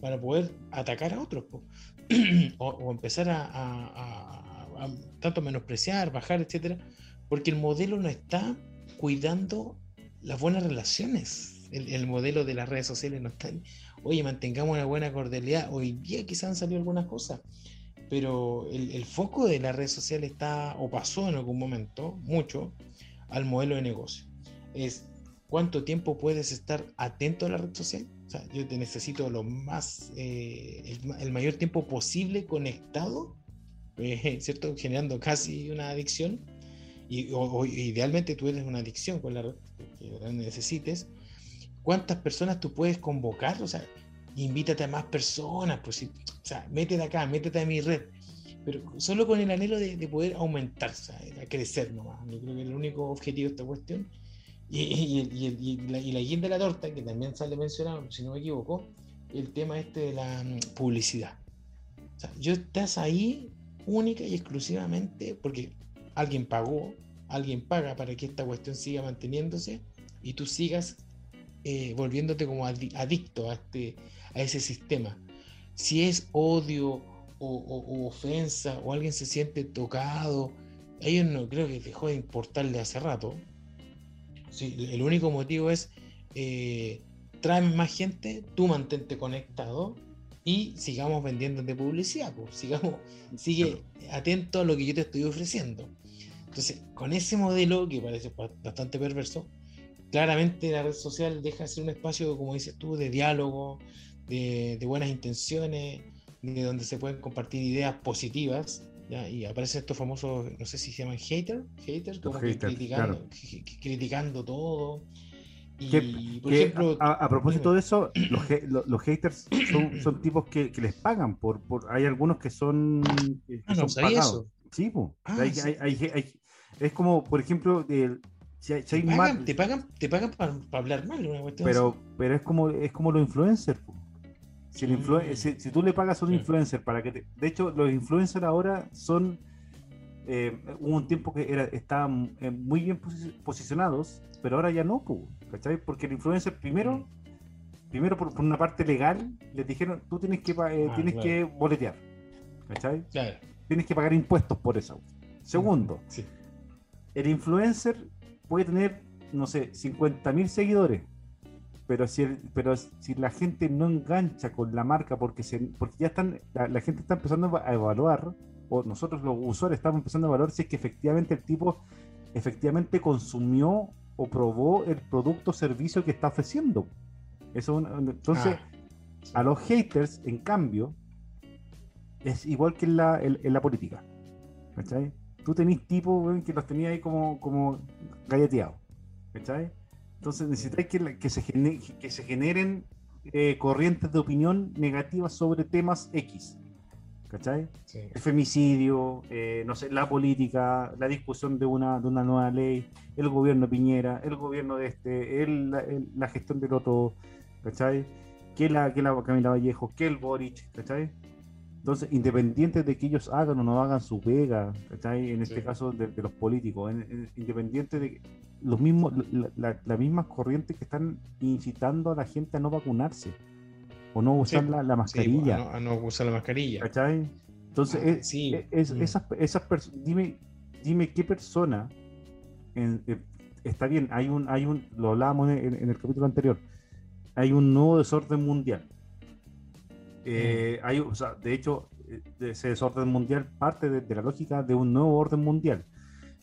Speaker 2: para poder atacar a otros o, empezar a, tanto menospreciar, bajar, etcétera, porque el modelo no está cuidando las buenas relaciones. El, modelo de las redes sociales no está. Oye, mantengamos una buena cordialidad. Hoy día quizás han salido algunas cosas, pero el, el foco de las redes sociales está, o pasó en algún momento, mucho, al modelo de negocio. Es cuánto tiempo puedes estar atento a la red social o sea, yo te necesito lo más, eh, el, mayor tiempo posible conectado, eh, ¿cierto? Generando casi una adicción. Y, o, idealmente tú eres una adicción con la red que necesites. ¿Cuántas personas tú puedes convocar? O sea, invítate a más personas, pues, o sea, métete acá, métete a mi red. Pero solo con el anhelo de, poder aumentar, a crecer nomás. Yo creo que el único objetivo de esta cuestión y, la, la, guinda de la torta, que también sale mencionado, si no me equivoco, el tema este de la mm, publicidad. O sea, yo estás ahí única y exclusivamente porque alguien pagó, alguien paga para que esta cuestión siga manteniéndose y tú sigas eh, volviéndote como adicto a, este, a ese sistema. Si es odio o, o, ofensa o alguien se siente tocado, a ellos no creo que dejó de importarle hace rato el único motivo es eh, más gente, tú mantente conectado y sigamos vendiendo de publicidad, pues, sigamos, sigue atento a lo que yo te estoy ofreciendo. Entonces, con ese modelo que parece bastante perverso, claramente la red social deja de ser un espacio, como dices tú, de diálogo, de, buenas intenciones, de donde se pueden compartir ideas positivas y aparecen estos famosos, no sé si se llaman haters, haters, como criticando, criticando todo.
Speaker 1: Y, por ejemplo, a, propósito de eso, los, los haters son, tipos que, les pagan por, por hay algunos que son,
Speaker 2: ah, no, son pagados. Eso.
Speaker 1: Sí, ah, es como, por ejemplo, si hay,
Speaker 2: te, pagan, te, pagan, te pagan para, hablar mal una
Speaker 1: cuestión pero, pero es como es como los influencers. Mm. Si, tú le pagas a un influencer para que te... De hecho, los influencers ahora son... Eh, hubo un tiempo que era, estaban eh, muy bien posicionados, pero ahora ya no, ¿cachai? Porque el influencer primero, mm. primero por, una parte legal, les dijeron, tú tienes que, eh, ah, tienes que boletear, ¿cachai? Tienes que pagar impuestos por eso. Segundo, el influencer puede tener, no sé, 50 mil seguidores, pero si, pero si la gente no engancha con la marca porque, se, porque ya están, la, gente está empezando a evaluar, o nosotros los usuarios estamos empezando a evaluar si es que efectivamente el tipo efectivamente consumió o probó el producto o servicio que está ofreciendo. Eso, entonces, ah, a los haters, en cambio, es igual que en la, en, la política. ¿Cachai? Tú tenés tipos que los tenías ahí como, como galleteados. ¿Cachai? Entonces necesitáis que, que, se, que se generen eh, corrientes de opinión negativas sobre temas X. ¿Cachai? El femicidio, eh, no sé, la política, la discusión de una, de una nueva ley, el gobierno Piñera, el gobierno de este, el, la gestión del otro, ¿cachai? Que la, que la Camila Vallejo, que el Boric, ¿cachai? Entonces, independiente de que ellos hagan o no hagan su pega, ¿cachai? En este caso de, los políticos, independiente de los mismos, la, las mismas corrientes que están incitando a la gente a no vacunarse. o no usar la, la, mascarilla.
Speaker 2: Sí, a, no, usar la mascarilla.
Speaker 1: ¿Cachai? Entonces, ah, es, sí. es, esas, esas personas, dime, dime qué persona, en, eh, está bien, hay un, hay un, lo hablábamos en, en, el capítulo anterior, hay un nuevo desorden mundial. Eh, hay, o sea, de hecho, eh, ese desorden mundial parte de, de, la lógica de un nuevo orden mundial.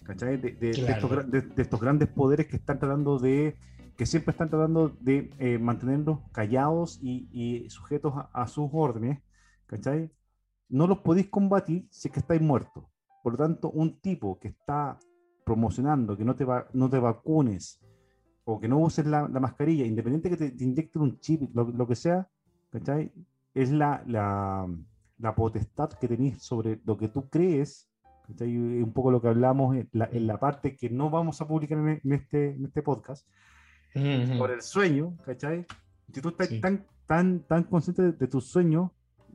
Speaker 1: ¿Cachai? De, de, estos, de, estos, grandes poderes que están tratando de que siempre están tratando de eh, mantenerlos callados y, y sujetos a, a, sus órdenes, ¿cachai? No los podéis combatir si es que estáis muertos. Por lo tanto, un tipo que está promocionando que no te, va, no te vacunes o que no uses la, la mascarilla, independiente que te, te inyecten un chip, lo, lo, que sea, ¿cachai? Es la, la, la potestad que tenéis sobre lo que tú crees, ¿cachai? Un poco lo que hablamos en la, en la parte que no vamos a publicar en, en este, en este podcast, por el sueño, ¿cachai? Si tú estás tan, tan, tan consciente de, de tus sueños,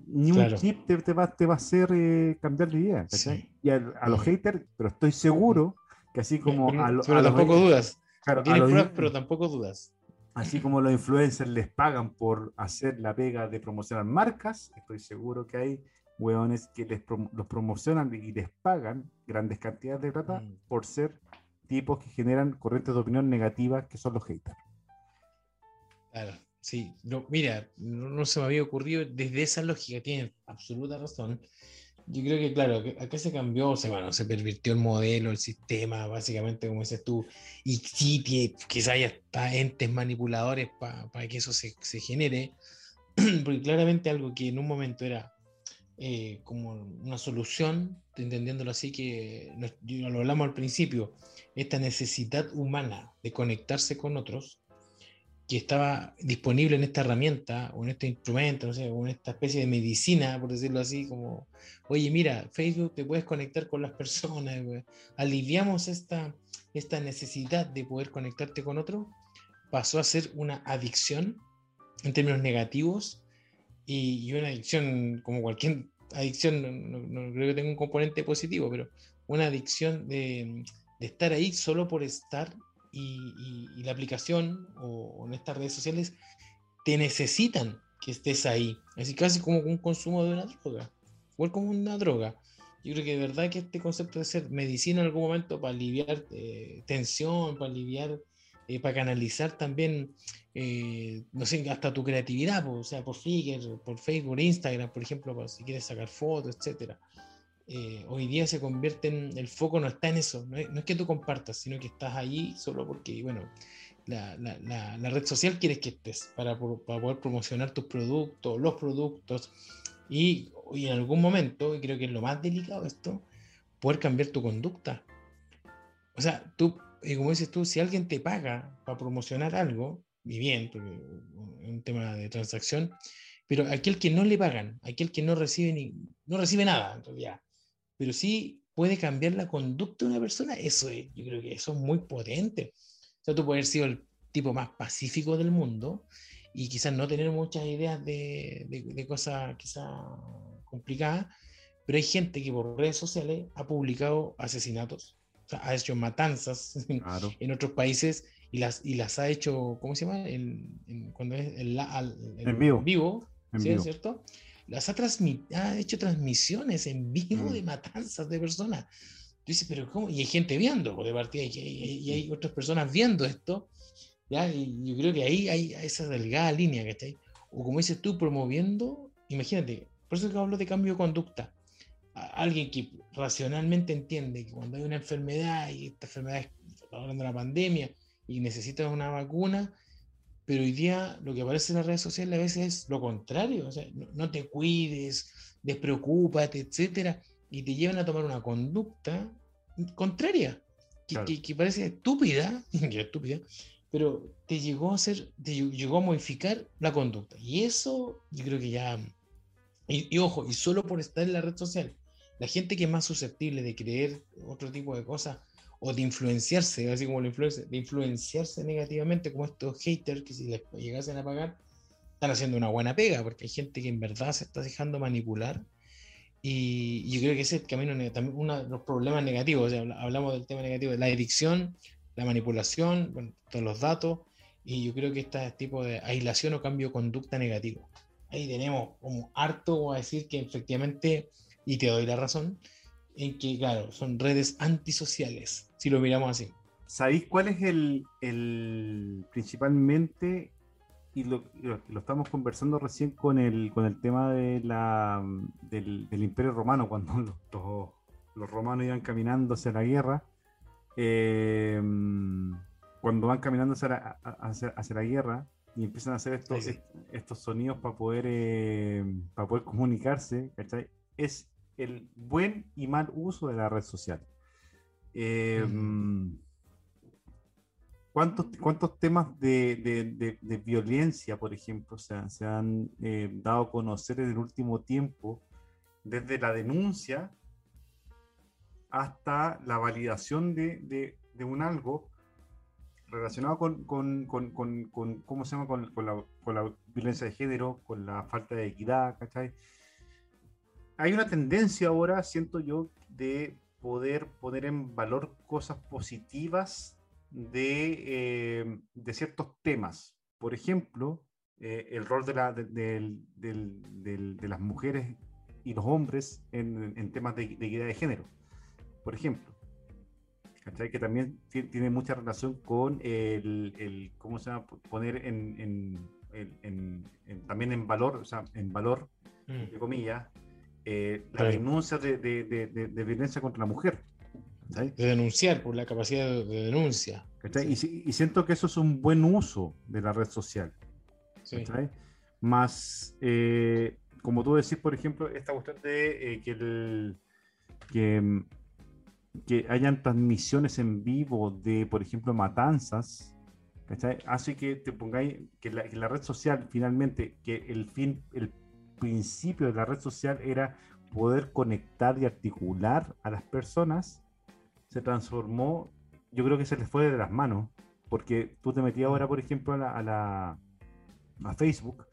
Speaker 1: ni un chip te, te, va, te va a hacer eh, cambiar de idea, ¿cachai? Y a, a, los haters, pero estoy seguro que así como a, lo,
Speaker 2: pero
Speaker 1: a
Speaker 2: tampoco
Speaker 1: los,
Speaker 2: dudas.
Speaker 1: Claro,
Speaker 2: Tienes
Speaker 1: los,
Speaker 2: pruebas, pero tampoco dudas.
Speaker 1: Así como los influencers les pagan por hacer la pega de promocionar marcas, estoy seguro que hay hueones que les prom los promocionan y les pagan grandes cantidades de plata mm. por ser tipos que generan corrientes de opinión negativas que son los haters.
Speaker 2: Claro, sí. No, mira, no, no, se me había ocurrido desde esa lógica, tiene absoluta razón. Yo creo que, claro, acá se cambió, o sea, bueno, se pervirtió el modelo, el sistema, básicamente, como dices tú, y sí, quizá haya entes manipuladores para pa que eso se, se genere, porque claramente algo que en un momento era eh, como una solución, entendiéndolo así, que lo hablamos al principio, esta necesidad humana de conectarse con otros, que estaba disponible en esta herramienta o en este instrumento, no sé, o en esta especie de medicina, por decirlo así, como, oye, mira, Facebook te puedes conectar con las personas, aliviamos esta, esta necesidad de poder conectarte con otro, pasó a ser una adicción en términos negativos y, y una adicción, como cualquier adicción, no, no, creo que tenga un componente positivo, pero una adicción de, de estar ahí solo por estar y, y, y la aplicación o, o, en estas redes sociales te necesitan que estés ahí. Así casi como un consumo de una droga, igual como una droga. Yo creo que de verdad que este concepto de ser medicina en algún momento para aliviar eh, tensión, para aliviar, eh, para canalizar también, eh, no sé, hasta tu creatividad, o sea, por Flickr, por Facebook, Instagram, por ejemplo, si quieres sacar fotos, etcétera eh, hoy día se convierte en, el foco no está en eso, no es, no es, que tú compartas, sino que estás ahí solo porque, bueno, la, la, la, la red social quieres que estés para, para, poder promocionar tus productos, los productos, y, y, en algún momento, y creo que es lo más delicado esto, poder cambiar tu conducta. O sea, tú, y como dices tú, si alguien te paga para promocionar algo, y bien, porque es un tema de transacción, pero aquel que no le pagan, aquel que no recibe ni, no recibe nada, en realidad, pero sí puede cambiar la conducta de una persona, eso es, yo creo que eso es muy potente. O sea, tú puedes haber sido el tipo más pacífico del mundo y quizás no tener muchas ideas de, de, de cosas quizás complicadas, pero hay gente que por redes sociales ha publicado asesinatos, o sea, ha hecho matanzas claro. en otros países y las, y las ha hecho, ¿cómo se llama? En, en cuando es el, el, el,
Speaker 1: en vivo.
Speaker 2: vivo
Speaker 1: en
Speaker 2: ¿sí?
Speaker 1: vivo.
Speaker 2: ¿cierto? las ha, ha, hecho transmisiones en vivo mm. de matanzas de personas. Tú dices, pero ¿cómo? Y hay gente viendo, de partida, y hay, y hay otras personas viendo esto, ¿ya? Y yo creo que ahí hay esa delgada línea, ¿cachai? O como dices tú, promoviendo, imagínate, por eso que hablo de cambio de conducta. A alguien que racionalmente entiende que cuando hay una enfermedad y esta enfermedad es hablando de la pandemia y necesitas una vacuna, pero hoy día lo que aparece en las redes sociales a veces es lo contrario, o sea, no, no te cuides, despreocúpate, etcétera, y te llevan a tomar una conducta contraria, que, claro. que, que parece estúpida, estúpida, pero te llegó a hacer, te llegó a modificar la conducta. Y eso yo creo que ya, y, y, ojo, y solo por estar en la red social, la gente que es más susceptible de creer otro tipo de cosas, o de influenciarse, así como la influencia, de influenciarse negativamente, como estos haters que si les llegasen a pagar, están haciendo una buena pega, porque hay gente que en verdad se está dejando manipular. Y yo creo que ese es el camino, también uno de los problemas negativos, o sea, hablamos del tema negativo, la adicción, la manipulación, bueno, todos los datos, y yo creo que este tipo de aislación o cambio de conducta negativo. ahí tenemos como harto a decir que efectivamente, y te doy la razón, en que, claro, son redes antisociales, si lo miramos así.
Speaker 1: ¿Sabéis cuál es el, el principalmente, y lo, lo, lo estamos conversando recién con el, con el tema de la, del, del Imperio Romano, cuando los, los, los romanos iban caminando hacia la guerra? Eh, cuando van caminando hacia la, hacia, hacia la guerra, y empiezan a hacer estos,
Speaker 2: Sí, sí.
Speaker 1: estos sonidos para poder, eh, para poder comunicarse, ¿cachai? Es el buen y mal uso de la red social. Eh, ¿cuántos, ¿Cuántos temas de, de- de- de violencia, por ejemplo, se, han- se han eh, dado a conocer en el último tiempo, desde la denuncia hasta la validación de, un algo relacionado con, con, con, con- ¿cómo se llama? Con, con la, con la violencia de género, con la falta de equidad, ¿cachai? Hay una tendencia ahora, siento yo, de poder poner en valor cosas positivas de, eh, de ciertos temas. Por ejemplo, eh, el rol de, la, las mujeres y los hombres en, en temas de, equidad de género. Por ejemplo. ¿cachai? Que también ti- tiene mucha relación con el, el ¿cómo se llama? Poner en, en- en- en- en- también en valor, o sea, en valor,
Speaker 2: Mm.
Speaker 1: entre comillas, eh, la
Speaker 2: Claro.
Speaker 1: denuncia de, de- de- de- violencia contra la mujer. ¿cachai?
Speaker 2: De denunciar por la capacidad de, de denuncia. Sí.
Speaker 1: Y Y, siento que eso es un buen uso de la red social.
Speaker 2: Sí.
Speaker 1: Más, eh, como tú decís, por ejemplo, esta cuestión de eh, que, el, que, que hayan transmisiones en vivo de, por ejemplo, matanzas, ¿cachai? Hace que te pongáis, que la, que la red social finalmente, que el fin, el principio de la red social era poder conectar y articular a las personas, se transformó, yo creo que se les fue de las manos, porque tú te metías ahora, por ejemplo, a la, a la- a Facebook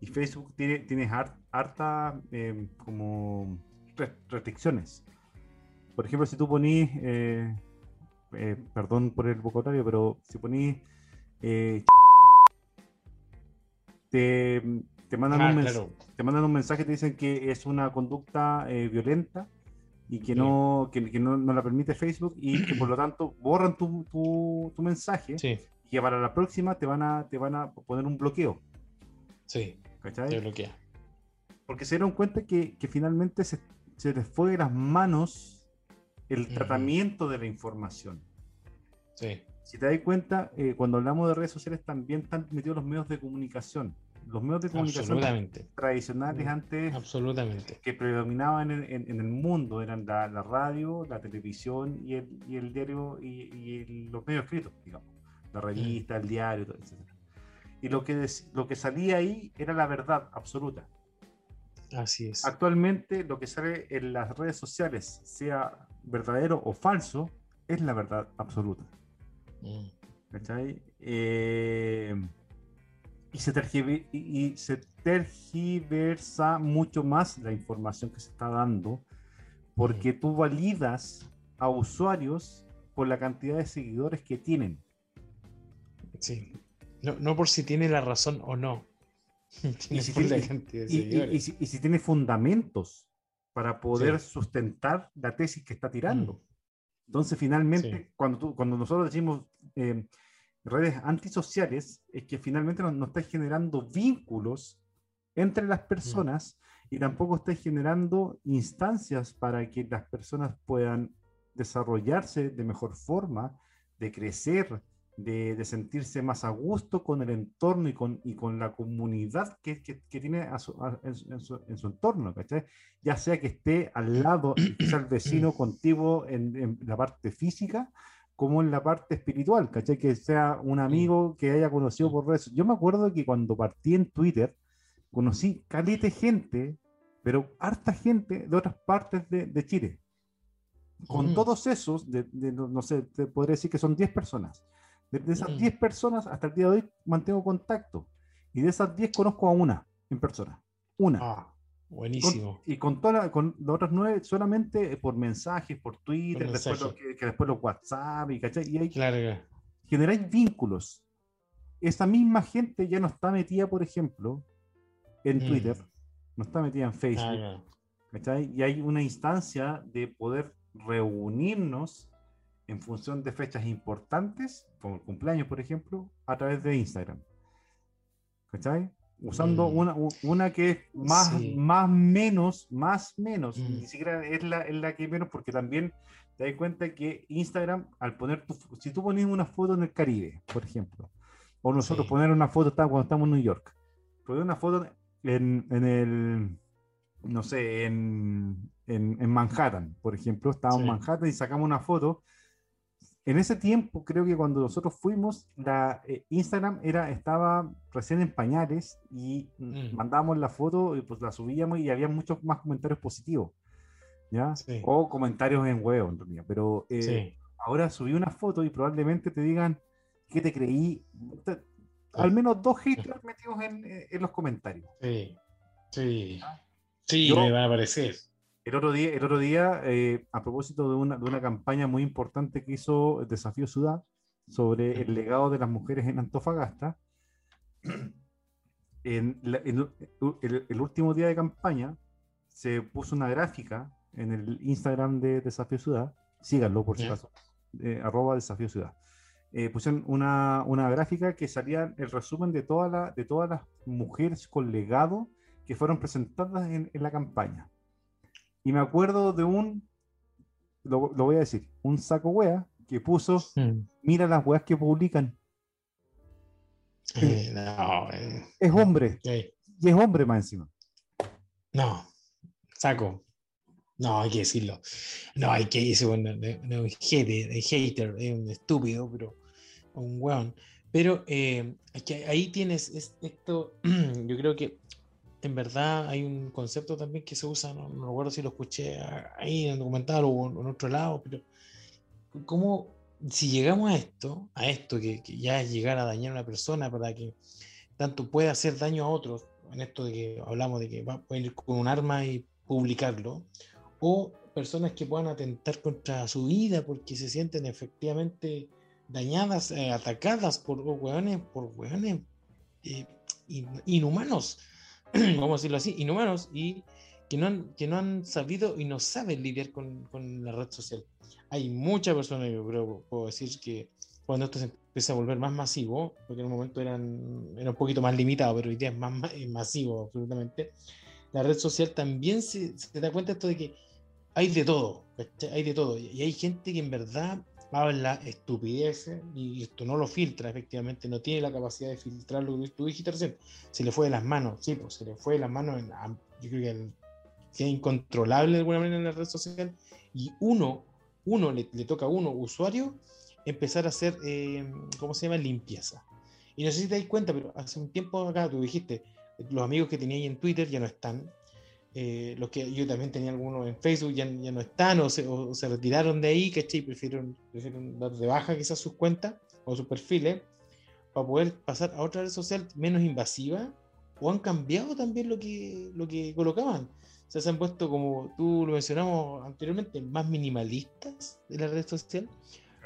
Speaker 1: y Facebook tiene, tiene har- harta eh, como re- restricciones. Por ejemplo, si tú ponís, eh, eh, perdón por el vocabulario, pero si ponís eh, te, te mandan
Speaker 2: Ah,
Speaker 1: un
Speaker 2: claro.
Speaker 1: te mandan un mensaje te dicen que es una conducta eh, violenta y que
Speaker 2: Sí.
Speaker 1: no que, que no, no la permite Facebook y que por lo tanto borran tu, tu, tu mensaje
Speaker 2: Sí,
Speaker 1: y que para la próxima te van a te van a poner un bloqueo
Speaker 2: sí,
Speaker 1: ¿cachai?
Speaker 2: te bloquea.
Speaker 1: porque se dieron cuenta que, que finalmente se, se les fue de las manos el
Speaker 2: Ujú.
Speaker 1: tratamiento de la información
Speaker 2: Sí,
Speaker 1: si te das cuenta eh, cuando hablamos de redes sociales también están metidos los medios de comunicación los medios de comunicación tradicionales
Speaker 2: Mm,
Speaker 1: antes
Speaker 2: Absolutamente.
Speaker 1: que predominaban en, en- en el mundo eran la, la radio, la televisión y el, y el diario y, y el- los medios escritos, digamos, la revista, el diario, etc. Y lo que, des- lo que salía ahí era la verdad absoluta.
Speaker 2: Así es.
Speaker 1: Actualmente lo que sale en las redes sociales, sea verdadero o falso, es la verdad absoluta.
Speaker 2: Mm,
Speaker 1: ¿cachai? Eh, y, se y, y se tergiversa mucho más la información que se está dando porque tú validas a usuarios por la cantidad de seguidores que tienen.
Speaker 2: Sí. No, no por si tiene la razón o no. Tiene
Speaker 1: si tiene- Y, y- y si, y si tiene fundamentos para poder
Speaker 2: Sí.
Speaker 1: sustentar la tesis que está tirando.
Speaker 2: Mm.
Speaker 1: Entonces, finalmente,
Speaker 2: Sí.
Speaker 1: cuando, tú- cuando nosotros decimos eh, redes antisociales, es que finalmente no, no estáis generando vínculos entre las personas y tampoco estáis generando instancias para que las personas puedan desarrollarse de mejor forma, de crecer, de, de sentirse más a gusto con el entorno y con, y con la comunidad que, que- que tiene a su- a- en, su, en su- en su entorno, ¿cachai? Ya sea que esté al lado, sea el vecino contigo en, en la parte física, como en la parte espiritual, ¿cachai? Que sea un amigo que haya conocido por redes. Yo me acuerdo que cuando partí en Twitter, conocí calete gente, pero harta gente de otras partes de, de Chile. Con
Speaker 2: Mm.
Speaker 1: todos esos, de, de- no, sé, te podría decir que son 10 personas. De, de esas
Speaker 2: Mm.
Speaker 1: 10 personas, hasta el día de hoy mantengo contacto. Y de esas 10 conozco a una en persona. Una.
Speaker 2: Ah,
Speaker 1: Con-
Speaker 2: buenísimo.
Speaker 1: y con, la- con las otras nueve solamente por mensajes, por Twitter, después lo- que, que después los WhatsApp, y, ¿cachai? y
Speaker 2: Larga.
Speaker 1: generáis vínculos. Esa misma gente ya no está metida, por ejemplo, en
Speaker 2: Mm.
Speaker 1: Twitter, no está metida en Facebook.
Speaker 2: Ah, no.
Speaker 1: ¿cachai? Y hay una instancia de poder reunirnos en función de fechas importantes, como el cumpleaños, por ejemplo, a través de Instagram. ¿Cachai? Usando
Speaker 2: Mm.
Speaker 1: una, una que es más,
Speaker 2: Sí.
Speaker 1: más menos, más menos,
Speaker 2: Mm.
Speaker 1: ni siquiera es la, es la que menos, porque también te das cuenta que Instagram, al poner tu, si tú pones una foto en el Caribe, por ejemplo, o nosotros
Speaker 2: Sí.
Speaker 1: poner una foto cuando estamos en New York, poner una foto en, en el, no sé, en, en, en Manhattan, por ejemplo, estábamos en
Speaker 2: Sí.
Speaker 1: Manhattan y sacamos una foto. En ese tiempo, creo que cuando nosotros fuimos, la eh, Instagram era, estaba recién en pañales y mm, mandábamos la foto y pues la subíamos y había muchos más comentarios positivos, ¿ya?
Speaker 2: Sí.
Speaker 1: O comentarios en huevo, en realidad. Pero eh,
Speaker 2: Sí.
Speaker 1: ahora subí una foto y probablemente te digan que te creí. Te- al menos dos haters metidos en, eh, en los comentarios.
Speaker 2: Sí. Sí. Sí,
Speaker 1: Yo-
Speaker 2: me va a aparecer.
Speaker 1: El otro día, el otro día eh, a propósito de una, de una campaña muy importante que hizo Desafío Ciudad sobre el legado de las mujeres en Antofagasta, en la- en el, el último día de campaña se puso una gráfica en el Instagram de Desafío Ciudad, síganlo por si acaso, eh, arroba Desafío Ciudad. Eh, pusieron una, una gráfica que salía el resumen de, toda la, de todas las mujeres con legado que fueron presentadas en, en la campaña. Y me acuerdo de un, lo, lo voy a decir, un saco wea que puso,
Speaker 2: Mm.
Speaker 1: mira las weas que publican.
Speaker 2: Eh, no, eh,
Speaker 1: Es hombre,
Speaker 2: eh,
Speaker 1: y es hombre más encima.
Speaker 2: no, saco. No, hay que decirlo. No, hay que decirlo. Un hater, un hater, es un estúpido, pero un weón. Pero eh, que ahí tienes es- esto. Yo creo que en verdad hay un concepto también que se usa, no, no recuerdo si lo escuché ahí en el documental o en, otro lado, pero como si llegamos a esto, a esto que, que ya es llegar a dañar a una persona para que tanto pueda hacer daño a otros, en esto de que hablamos de que va a ir con un arma y publicarlo, o personas que puedan atentar contra su vida porque se sienten efectivamente dañadas, eh, atacadas por hueones, por hueones eh, in- inhumanos, vamos a decirlo así, inhumanos, y que no han, que no han sabido y no saben lidiar con, con la red social. Hay muchas personas, yo creo, puedo decir que cuando esto se empieza a volver más masivo, porque en un momento eran, era un poquito más limitado, pero hoy día es más es masivo absolutamente, la red social también se, se da cuenta esto de que hay de todo, ¿cachai? hay de todo, y hay gente que en verdad habla estupideces y esto no lo filtra, efectivamente, no tiene la capacidad de filtrar lo que tú dijiste recién, se le fue de las manos, sí, pues se le fue de las manos, en- yo creo que, es incontrolable de alguna manera en la red social, y uno, uno le, le toca a uno, usuario, empezar a hacer, eh, ¿cómo se llama? Limpieza. Y no sé si te das cuenta, pero hace un tiempo acá tú dijiste, los amigos que tenía ahí en Twitter ya no están. Eh, los que yo también tenía algunos en Facebook ya, ya no están o se, o se retiraron de ahí, ¿cachai? Prefieren, prefieren dar de baja quizás sus cuentas o sus perfiles para poder pasar a otra red social menos invasiva o han cambiado también lo que, lo que colocaban. O sea, se han puesto, como tú lo mencionamos anteriormente, más minimalistas de la red social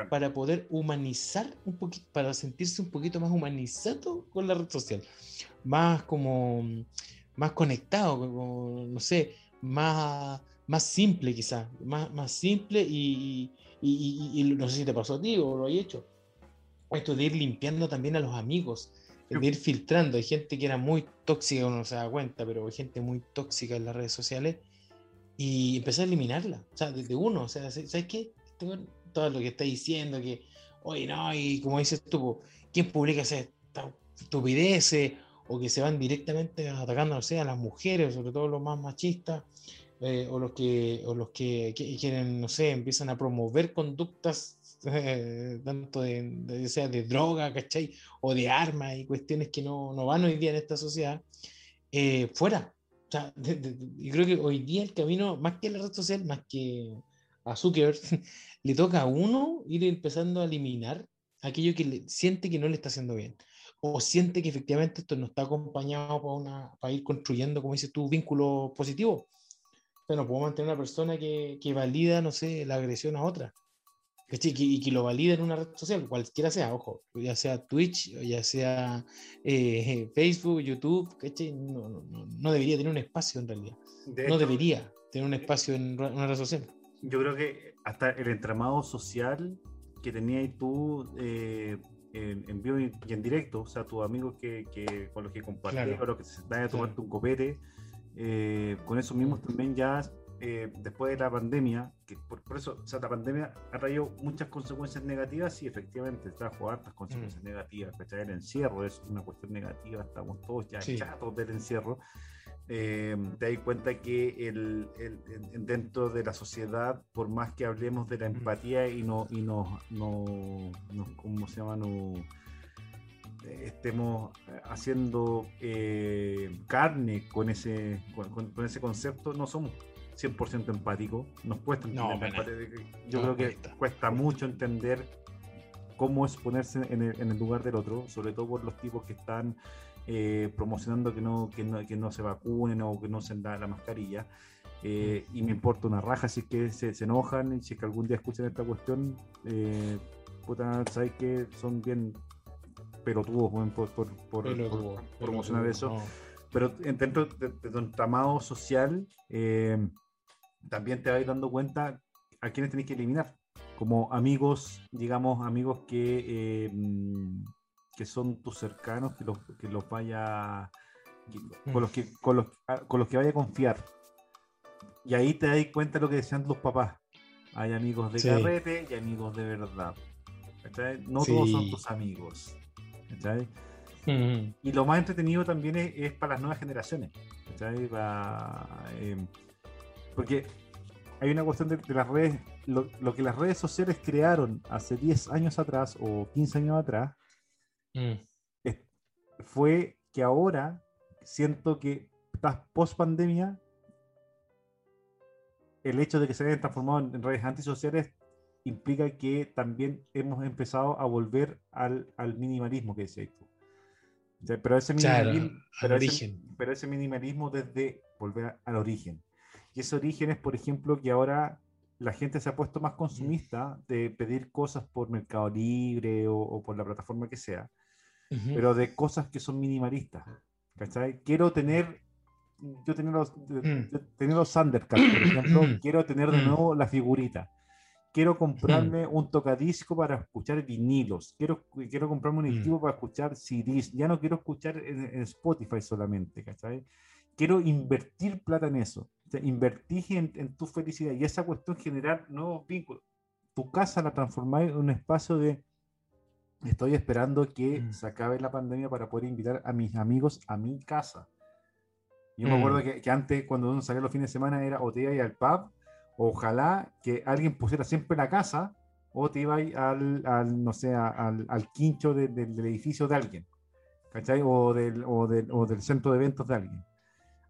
Speaker 2: para poder humanizar un poquito, para sentirse un poquito más humanizado con la red social, más como, más conectado, no sé, más, más simple quizás, más, más simple y, y, y- y no sé si te pasó a ti o lo hay hecho, esto de ir limpiando también a los amigos, de ir filtrando, hay gente que era muy tóxica, uno no se da cuenta, pero hay gente muy tóxica en las redes sociales y empezar a eliminarla, o sea, desde uno, o sea, ¿sabes qué? Este Todo lo que está diciendo, que, oye, no, y como dices tú, ¿quién publica esas estupideces? O que se van directamente atacando, no sé, a las mujeres, sobre todo los más machistas, eh, o los que, o los que, que quieren, no sé, empiezan a promover conductas, eh, tanto de, de- sea de droga, ¿cachai? O de armas y cuestiones que no, no van hoy día en esta sociedad, eh, fuera. O sea, de- de- creo que hoy día el camino, más que la red social, más que a Zuckerberg, le toca a uno ir empezando a eliminar aquello que le- siente que no le está haciendo bien. O siente que efectivamente esto no está acompañado para, una, para ir construyendo, como dices tú, vínculos positivos. O sea, no puedo mantener una persona que, que valida, no sé, la agresión a otra. Y que lo valide en una red social, cualquiera sea, ojo, ya sea Twitch, ya sea eh, Facebook, YouTube, No, no, debería tener un espacio en realidad. no debería tener un espacio en una red social.
Speaker 1: Yo creo que hasta el entramado social que tenías tú eh, en, vivo y en directo, o sea, tus amigos que, que con los que compartías, con los que se vayan a tomarte un copete, eh, con esos mismos también ya eh, después de la pandemia, que por, eso, o sea, la pandemia ha traído muchas consecuencias negativas y efectivamente trajo hartas consecuencias mm. negativas. El encierro es una cuestión negativa, estamos todos ya chatos del encierro. Eh, te das cuenta que el, el, dentro de la sociedad, por más que hablemos de la empatía y no, y no, no, no ¿cómo se llama? No, estemos haciendo eh, carne con ese, con, con, ese concepto, no somos 100% empático. Nos cuesta entender. Yo creo que cuesta. mucho entender cómo es ponerse en el, lugar del otro, sobre todo por los tipos que están eh, promocionando que no, que no, que, no, se vacunen o que no se da la mascarilla. Eh, y me importa una raja si es que se, enojan y si es que algún día escuchan esta cuestión, eh, puta, sabes que son bien pelotudos por, por, por, promocionar eso. Pero dentro de, de, un tramado social, eh, también te vas dando cuenta a quiénes tenés que eliminar. Como amigos, digamos, amigos que, eh, que son tus cercanos, que los, que los vaya. con los que, con los, ah, con los que vaya a confiar. Y ahí te das cuenta de lo que decían los papás. Hay amigos de carrete y amigos de verdad. No todos son tus amigos. Y lo más entretenido también es, para las nuevas generaciones. Eh, porque hay una cuestión de, las redes, lo, que las redes sociales crearon hace 10 años atrás o 15 años atrás, mm. fue que ahora siento que post pandemia, el hecho de que se hayan transformado en redes antisociales implica que también hemos empezado a volver al, minimalismo que decía tú. pero, ese minimalismo, pero ese minimalismo desde volver al origen. Y ese origen es, por ejemplo, que ahora la gente se ha puesto más consumista de pedir cosas por Mercado Libre o, por la plataforma que sea, pero de cosas que son minimalistas. ¿cachai? Quiero tener, yo tener los, mm. tener los por ejemplo, quiero tener de mm. nuevo la figurita. Quiero comprarme un tocadisco para escuchar vinilos. Quiero, quiero comprarme un mm. equipo para escuchar CDs. Ya no quiero escuchar en, en Spotify solamente, ¿cachai? quiero invertir plata en eso. O en, tu felicidad y esa cuestión generar nuevos vínculos. Tu casa la transformáis en un espacio de estoy esperando que mm. se acabe la pandemia para poder invitar a mis amigos a mi casa. Yo me acuerdo mm. que, antes, cuando uno salía los fines de semana, era o te ibas al pub, ojalá que alguien pusiera siempre la casa, o te ibas al, al, no sé, al, al quincho del edificio de alguien, ¿cachai? O del, o, del, o del centro de eventos de alguien.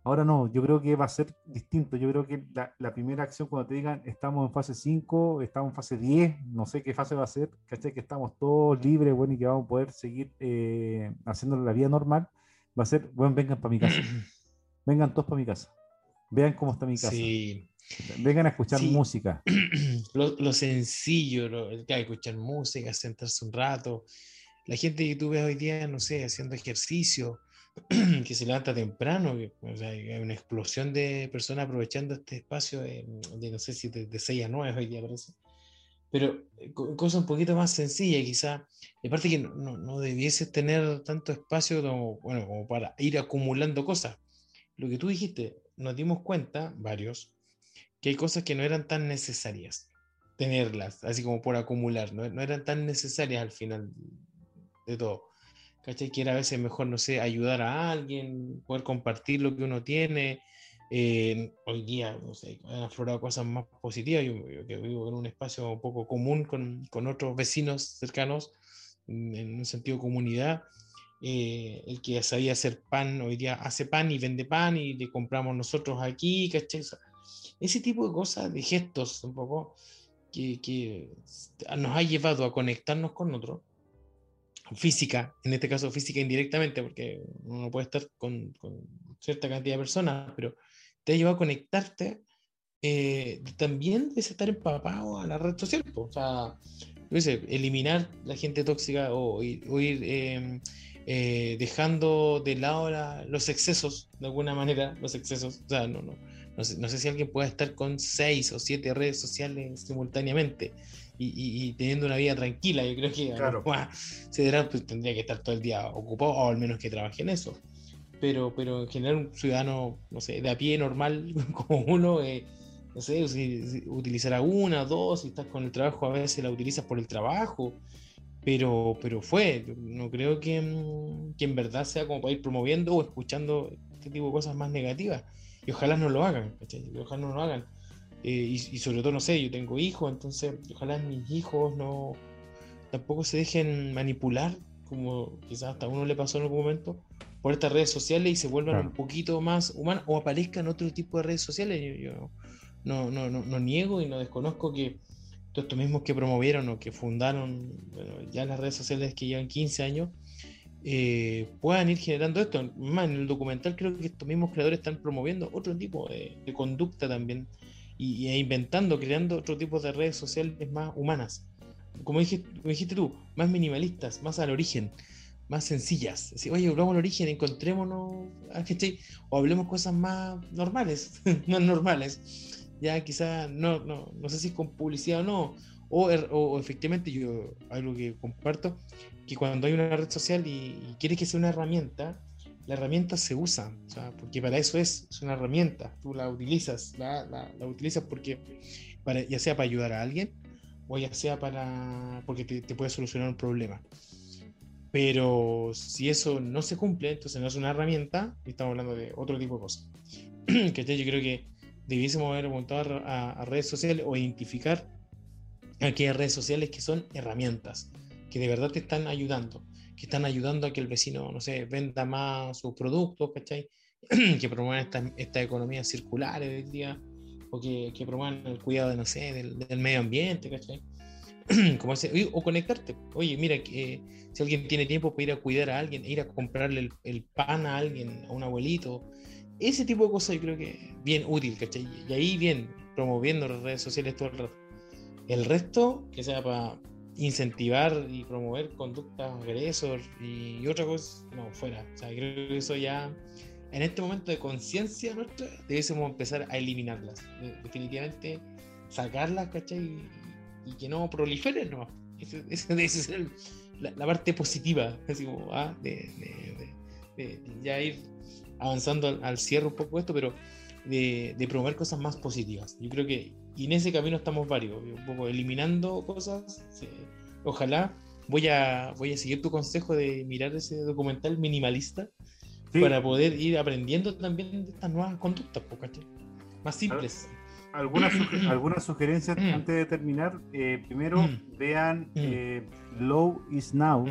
Speaker 1: Ahora no, yo creo que va a ser distinto. Yo creo que la, primera acción cuando te digan estamos en fase 5, estamos en fase 10, no sé qué fase va a ser, ¿cachai? Que estamos todos libres, bueno, y que vamos a poder seguir eh, haciendo la vida normal, va a ser, bueno, vengan para mi casa. vengan todos para mi casa. Vean cómo está mi casa. Sí. Vengan a escuchar música.
Speaker 2: Lo, sencillo, lo, escuchar música, sentarse un rato. La gente que tú ves hoy día, no sé, haciendo ejercicio, que se levanta temprano, hay una explosión de personas aprovechando este espacio de, no sé si de, 6 a 9 hoy día parece, pero eh, cosa un poquito más sencilla quizá, aparte que no, no, debiese tener tanto espacio como, bueno, como para ir acumulando cosas. Lo que tú dijiste, nos dimos cuenta, varios, que hay cosas que no eran tan necesarias tenerlas, así como por acumular, no, no eran tan necesarias al final de todo. ¿Cachai? Que era a veces mejor, no sé, ayudar a alguien, poder compartir lo que uno tiene. Eh, hoy día, no sé, han aflorado cosas más positivas. Yo, que vivo en un espacio un poco común con, con otros vecinos cercanos, en un sentido comunidad. Eh, el que sabía hacer pan, hoy día hace pan y vende pan y le compramos nosotros aquí, ¿cachai? Ese tipo de cosas, de gestos un poco, que, que nos ha llevado a conectarnos con otros física, en este caso física indirectamente, porque uno puede estar con, con, cierta cantidad de personas, pero te ha llevado a conectarte eh, también debes estar empapado a la red social. O sea, eliminar la gente tóxica o, ir, em, eh, dejando de lado los excesos, de alguna manera, los excesos. O sea, no, no, no sé, si alguien puede estar con seis o siete redes sociales simultáneamente y, teniendo una vida tranquila. Yo creo que
Speaker 1: claro.
Speaker 2: pues, tendría que estar todo el día ocupado, o al menos que trabaje en eso. Pero, pero en general, un ciudadano, no sé, de a pie normal, como uno, eh, no sé, si, utilizará una, dos, si estás con el trabajo, a veces la utilizas por el trabajo. Pero, pero fue, no creo que, mm, que en verdad sea como para ir promoviendo o escuchando este tipo de cosas más negativas. Y ojalá no lo hagan, ojalá no lo hagan. Eh, y, sobre todo, no sé, yo tengo hijos, entonces ojalá mis hijos no tampoco se dejen manipular, como quizás hasta a uno le pasó en algún momento, por estas redes sociales y se vuelvan un poquito más humanos o aparezcan otro tipo de redes sociales. Yo, no, no, no, no, niego y no desconozco que todos estos mismos que promovieron o que fundaron ya las redes sociales que llevan 15 años, eh, puedan ir generando esto. Más en el documental creo que estos mismos creadores están promoviendo otro tipo de, conducta también y, inventando, creando otro tipo de redes sociales más humanas. Como dijiste, dijiste tú, más minimalistas, más al origen, más sencillas. Así, oye, volvamos al origen, encontrémonos, o hablemos cosas más normales, más normales. Ya quizá, no, no, no sé si con publicidad o no, o, er, o, efectivamente yo algo que comparto, que cuando hay una red social y, quieres que sea una herramienta, la herramienta se usa, o sea, porque para eso es, es una herramienta, tú la utilizas, la, la, utilizas porque, para, ya sea para ayudar a alguien o ya sea para, porque te, te puede solucionar un problema. Pero si eso no se cumple, entonces no es una herramienta estamos hablando de otro tipo de cosas. que yo creo que debiésemos haber montado a, a, redes sociales o identificar aquellas redes sociales que son herramientas que de verdad te están ayudando, que están ayudando a que el vecino, no sé, venda más sus productos, ¿cachai? que promuevan esta, esta economía circular del día, o que, que, promuevan el cuidado, de, no sé, del, del medio ambiente, ¿cachai? Como o conectarte. Oye, mira, que si alguien tiene tiempo para ir a cuidar a alguien, ir a comprarle el, el, pan a alguien, a un abuelito, ese tipo de cosas yo creo que bien útil, ¿cachai? Y ahí bien, promoviendo las redes sociales todo el rato. El resto, que sea para incentivar y promover conductas agresor y, otra cosa, no, fuera. O sea, creo que eso ya, en este momento de conciencia nuestra, debiésemos empezar a eliminarlas. Definitivamente sacarlas, ¿cachai? Y, que no proliferen, ¿no? Esa debe ser la, parte positiva, así como, ah, de, ya ir avanzando al, al, cierre un poco esto, pero de, promover cosas más positivas. Yo creo que y en ese camino estamos varios, un poco eliminando cosas. Ojalá voy a, voy a seguir tu consejo de mirar ese documental minimalista para poder ir aprendiendo también de estas nuevas conductas, más simples.
Speaker 1: Algunas, algunas sugerencias mm. antes de terminar. Eh, primero, mm. vean mm. eh, Low is Now,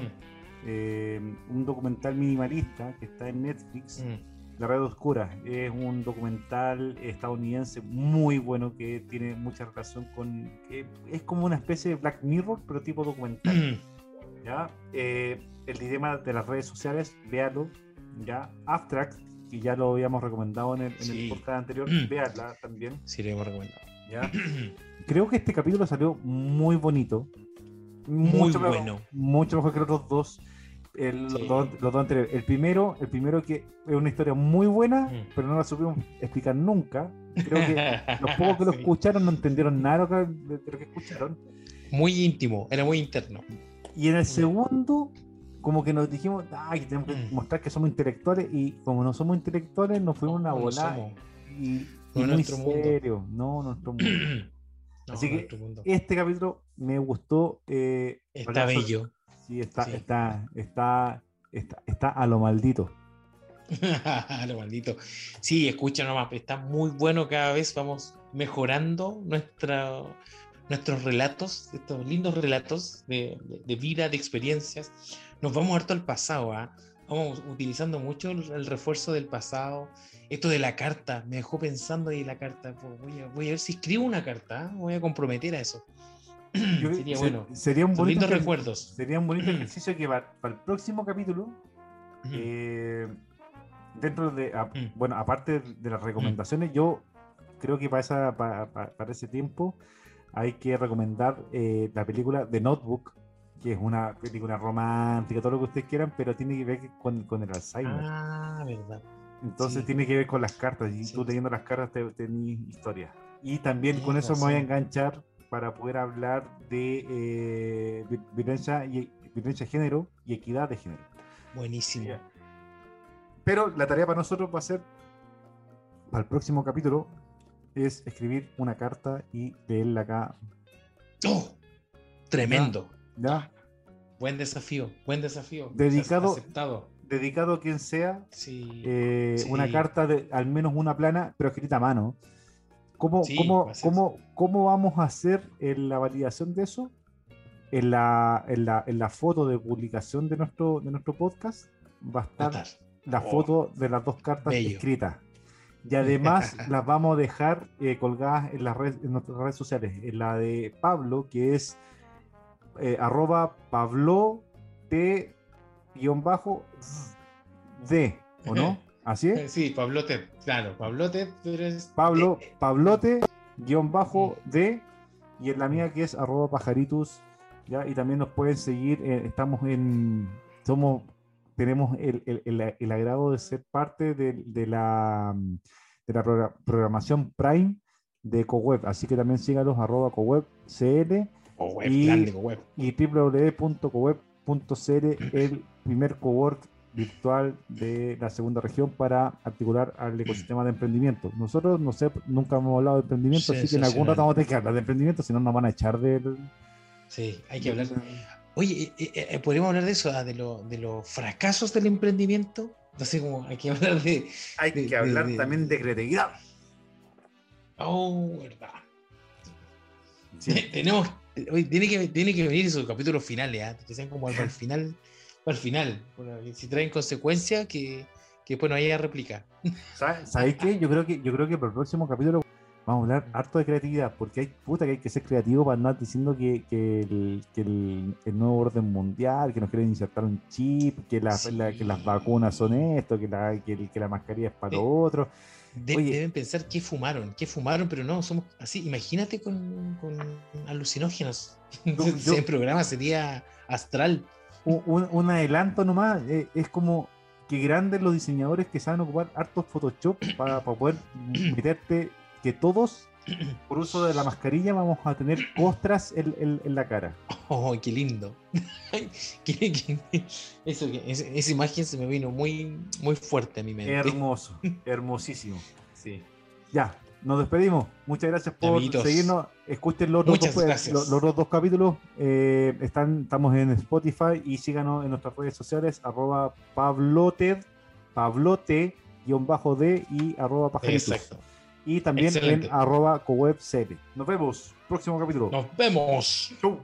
Speaker 1: eh, un documental minimalista que está en Netflix la Red Oscura es un documental estadounidense muy bueno que tiene mucha relación con. es como una especie de Black Mirror, pero tipo documental. ¿ya? Eh, el dilema de las redes sociales, véalo. ¿ya? Abstract, que ya lo habíamos recomendado en el, en podcast anterior, véala también.
Speaker 2: Sí, lo hemos recomendado.
Speaker 1: ¿ya? Creo que este capítulo salió muy bonito.
Speaker 2: Muy mucho bueno.
Speaker 1: mucho mejor que los otros dos el, los, dos, anteriores. El primero, el primero que es una historia muy buena, mm. pero no la supimos explicar nunca. Creo que los pocos que lo escucharon no entendieron nada de lo que escucharon.
Speaker 2: Muy íntimo, era muy interno.
Speaker 1: Y en el segundo, como que nos dijimos, ay, tenemos que mm. mostrar que somos intelectuales, y como no somos intelectuales, nos fuimos a volar. y, y muy serio, no nuestro mundo. Así que este capítulo me gustó. Eh,
Speaker 2: Está bello.
Speaker 1: Sí, está, está, está, está, está a lo maldito.
Speaker 2: a lo maldito. Sí, escucha nomás, está muy bueno cada vez, vamos mejorando nuestra, nuestros relatos, estos lindos relatos de, vida, de experiencias. Nos vamos harto al pasado, ¿ah? vamos utilizando mucho el, refuerzo del pasado. Esto de la carta, me dejó pensando ahí la carta. Pues voy, a, voy, a, ver si escribo una carta, ¿ah? voy a comprometer a eso sería bueno.
Speaker 1: Sería un bonito
Speaker 2: recuerdos.
Speaker 1: Sería un bonito ejercicio que para, el próximo capítulo, eh, dentro de, bueno, aparte de las recomendaciones, yo creo que para, esa, para, para- para ese tiempo hay que recomendar eh, la película The Notebook, que es una película romántica, todo lo que ustedes quieran, pero tiene que ver con, con el Alzheimer.
Speaker 2: Ah, verdad.
Speaker 1: Entonces
Speaker 2: sí.
Speaker 1: tiene que ver con las cartas, y
Speaker 2: Sí.
Speaker 1: tú leyendo las cartas te tenés historia. Y también con
Speaker 2: Tienes
Speaker 1: eso me voy a enganchar para poder hablar de eh, vi- violencia, y, violencia de género y equidad de género.
Speaker 2: Buenísimo.
Speaker 1: Pero la tarea para nosotros va a ser, para el próximo capítulo, es escribir una carta y leerla acá.
Speaker 2: ¡Oh! Tremendo.
Speaker 1: ¿ya?
Speaker 2: Buen desafío, buen desafío.
Speaker 1: Dedicado-
Speaker 2: Aceptado.
Speaker 1: Dedicado a quien sea,
Speaker 2: Sí.
Speaker 1: eh,
Speaker 2: Sí.
Speaker 1: una carta de al menos una plana, pero escrita a mano. ¿Cómo,
Speaker 2: Sí,
Speaker 1: cómo, cómo, cómo vamos a hacer en la validación de eso? En la, en la, en la foto de publicación de nuestro, de nuestro podcast va a estar la
Speaker 2: Oh.
Speaker 1: foto de las dos cartas
Speaker 2: Bello.
Speaker 1: escritas. Y además las vamos a dejar eh, colgadas en, las redes, en nuestras redes sociales. En la de Pablo, que es eh, arroba Pablo T guion bajo D, ¿o no? Así es.
Speaker 2: Sí, Pablote, claro, Pablote, pero es.
Speaker 1: Pablo,
Speaker 2: eh,
Speaker 1: Pablote, guion bajo D, y en la mía que es arroba pajaritus, ¿ya? Y también nos pueden seguir, eh, estamos en, somos, tenemos el, el- el- el agrado de ser parte de, de la, de la progra- programación Prime de CoWeb, así que también síganos arroba CoWeb CL
Speaker 2: o web,
Speaker 1: y-
Speaker 2: web.
Speaker 1: y www.coweb.cl, el primer cowork virtual de la segunda región para articular al ecosistema de emprendimiento. Nosotros, no sé, nunca hemos hablado de emprendimiento, así que en algún rato vamos a tener que hablar de emprendimiento, si no nos van a echar del...
Speaker 2: Sí, hay que hablar. Oye, eh, eh, eh, podríamos hablar de eso, ah, de, lo- de los fracasos del emprendimiento. No sé cómo hay que hablar de.
Speaker 1: Hay
Speaker 2: de-
Speaker 1: que hablar
Speaker 2: de-
Speaker 1: también de creatividad.
Speaker 2: Oh, verdad.
Speaker 1: Sí.
Speaker 2: Tenemos. Oye, tiene que, tiene que venir esos capítulos finales, ¿ah? que sean como al final. Al final. Bueno, que si traen consecuencias, que, que después no haya réplica.
Speaker 1: ¿Sabes ¿sabéis qué? Yo creo que yo creo que para el próximo capítulo vamos a hablar harto de creatividad, porque hay puta que hay que ser creativo para andar diciendo que, que el, que el- el nuevo orden mundial, que nos quieren insertar un chip, que, la-
Speaker 2: Sí.
Speaker 1: la- que las vacunas son esto, que la, que, el- que la mascarilla es para lo otro.
Speaker 2: De-
Speaker 1: Oye.
Speaker 2: deben pensar qué fumaron, qué fumaron, pero no, somos así. Imagínate con, con alucinógenos.
Speaker 1: yo-
Speaker 2: Ese programa sería astral.
Speaker 1: Un, adelanto nomás, eh, es como que grandes los diseñadores que saben ocupar hartos Photoshop para, para poder meterte que todos, por uso de la mascarilla, vamos a tener costras en- en- en la cara.
Speaker 2: Oh, qué lindo. Qué- qué- Eso, esa, esa imagen se me vino muy, muy fuerte a mi mente.
Speaker 1: Hermoso, hermosísimo.
Speaker 2: Sí.
Speaker 1: Ya, nos despedimos. Muchas gracias por
Speaker 2: Amiguitos.
Speaker 1: seguirnos. Escuchen los, dos,
Speaker 2: gracias.
Speaker 1: los, los otros dos capítulos. eh, están, estamos en Spotify y síganos en nuestras redes sociales, arroba pabloted, pablote, guion bajo D y arroba pajaritos.
Speaker 2: Exacto.
Speaker 1: Y también
Speaker 2: Excelente.
Speaker 1: en arroba cowebcl. Nos vemos. Próximo capítulo.
Speaker 2: Nos vemos.
Speaker 1: Chau.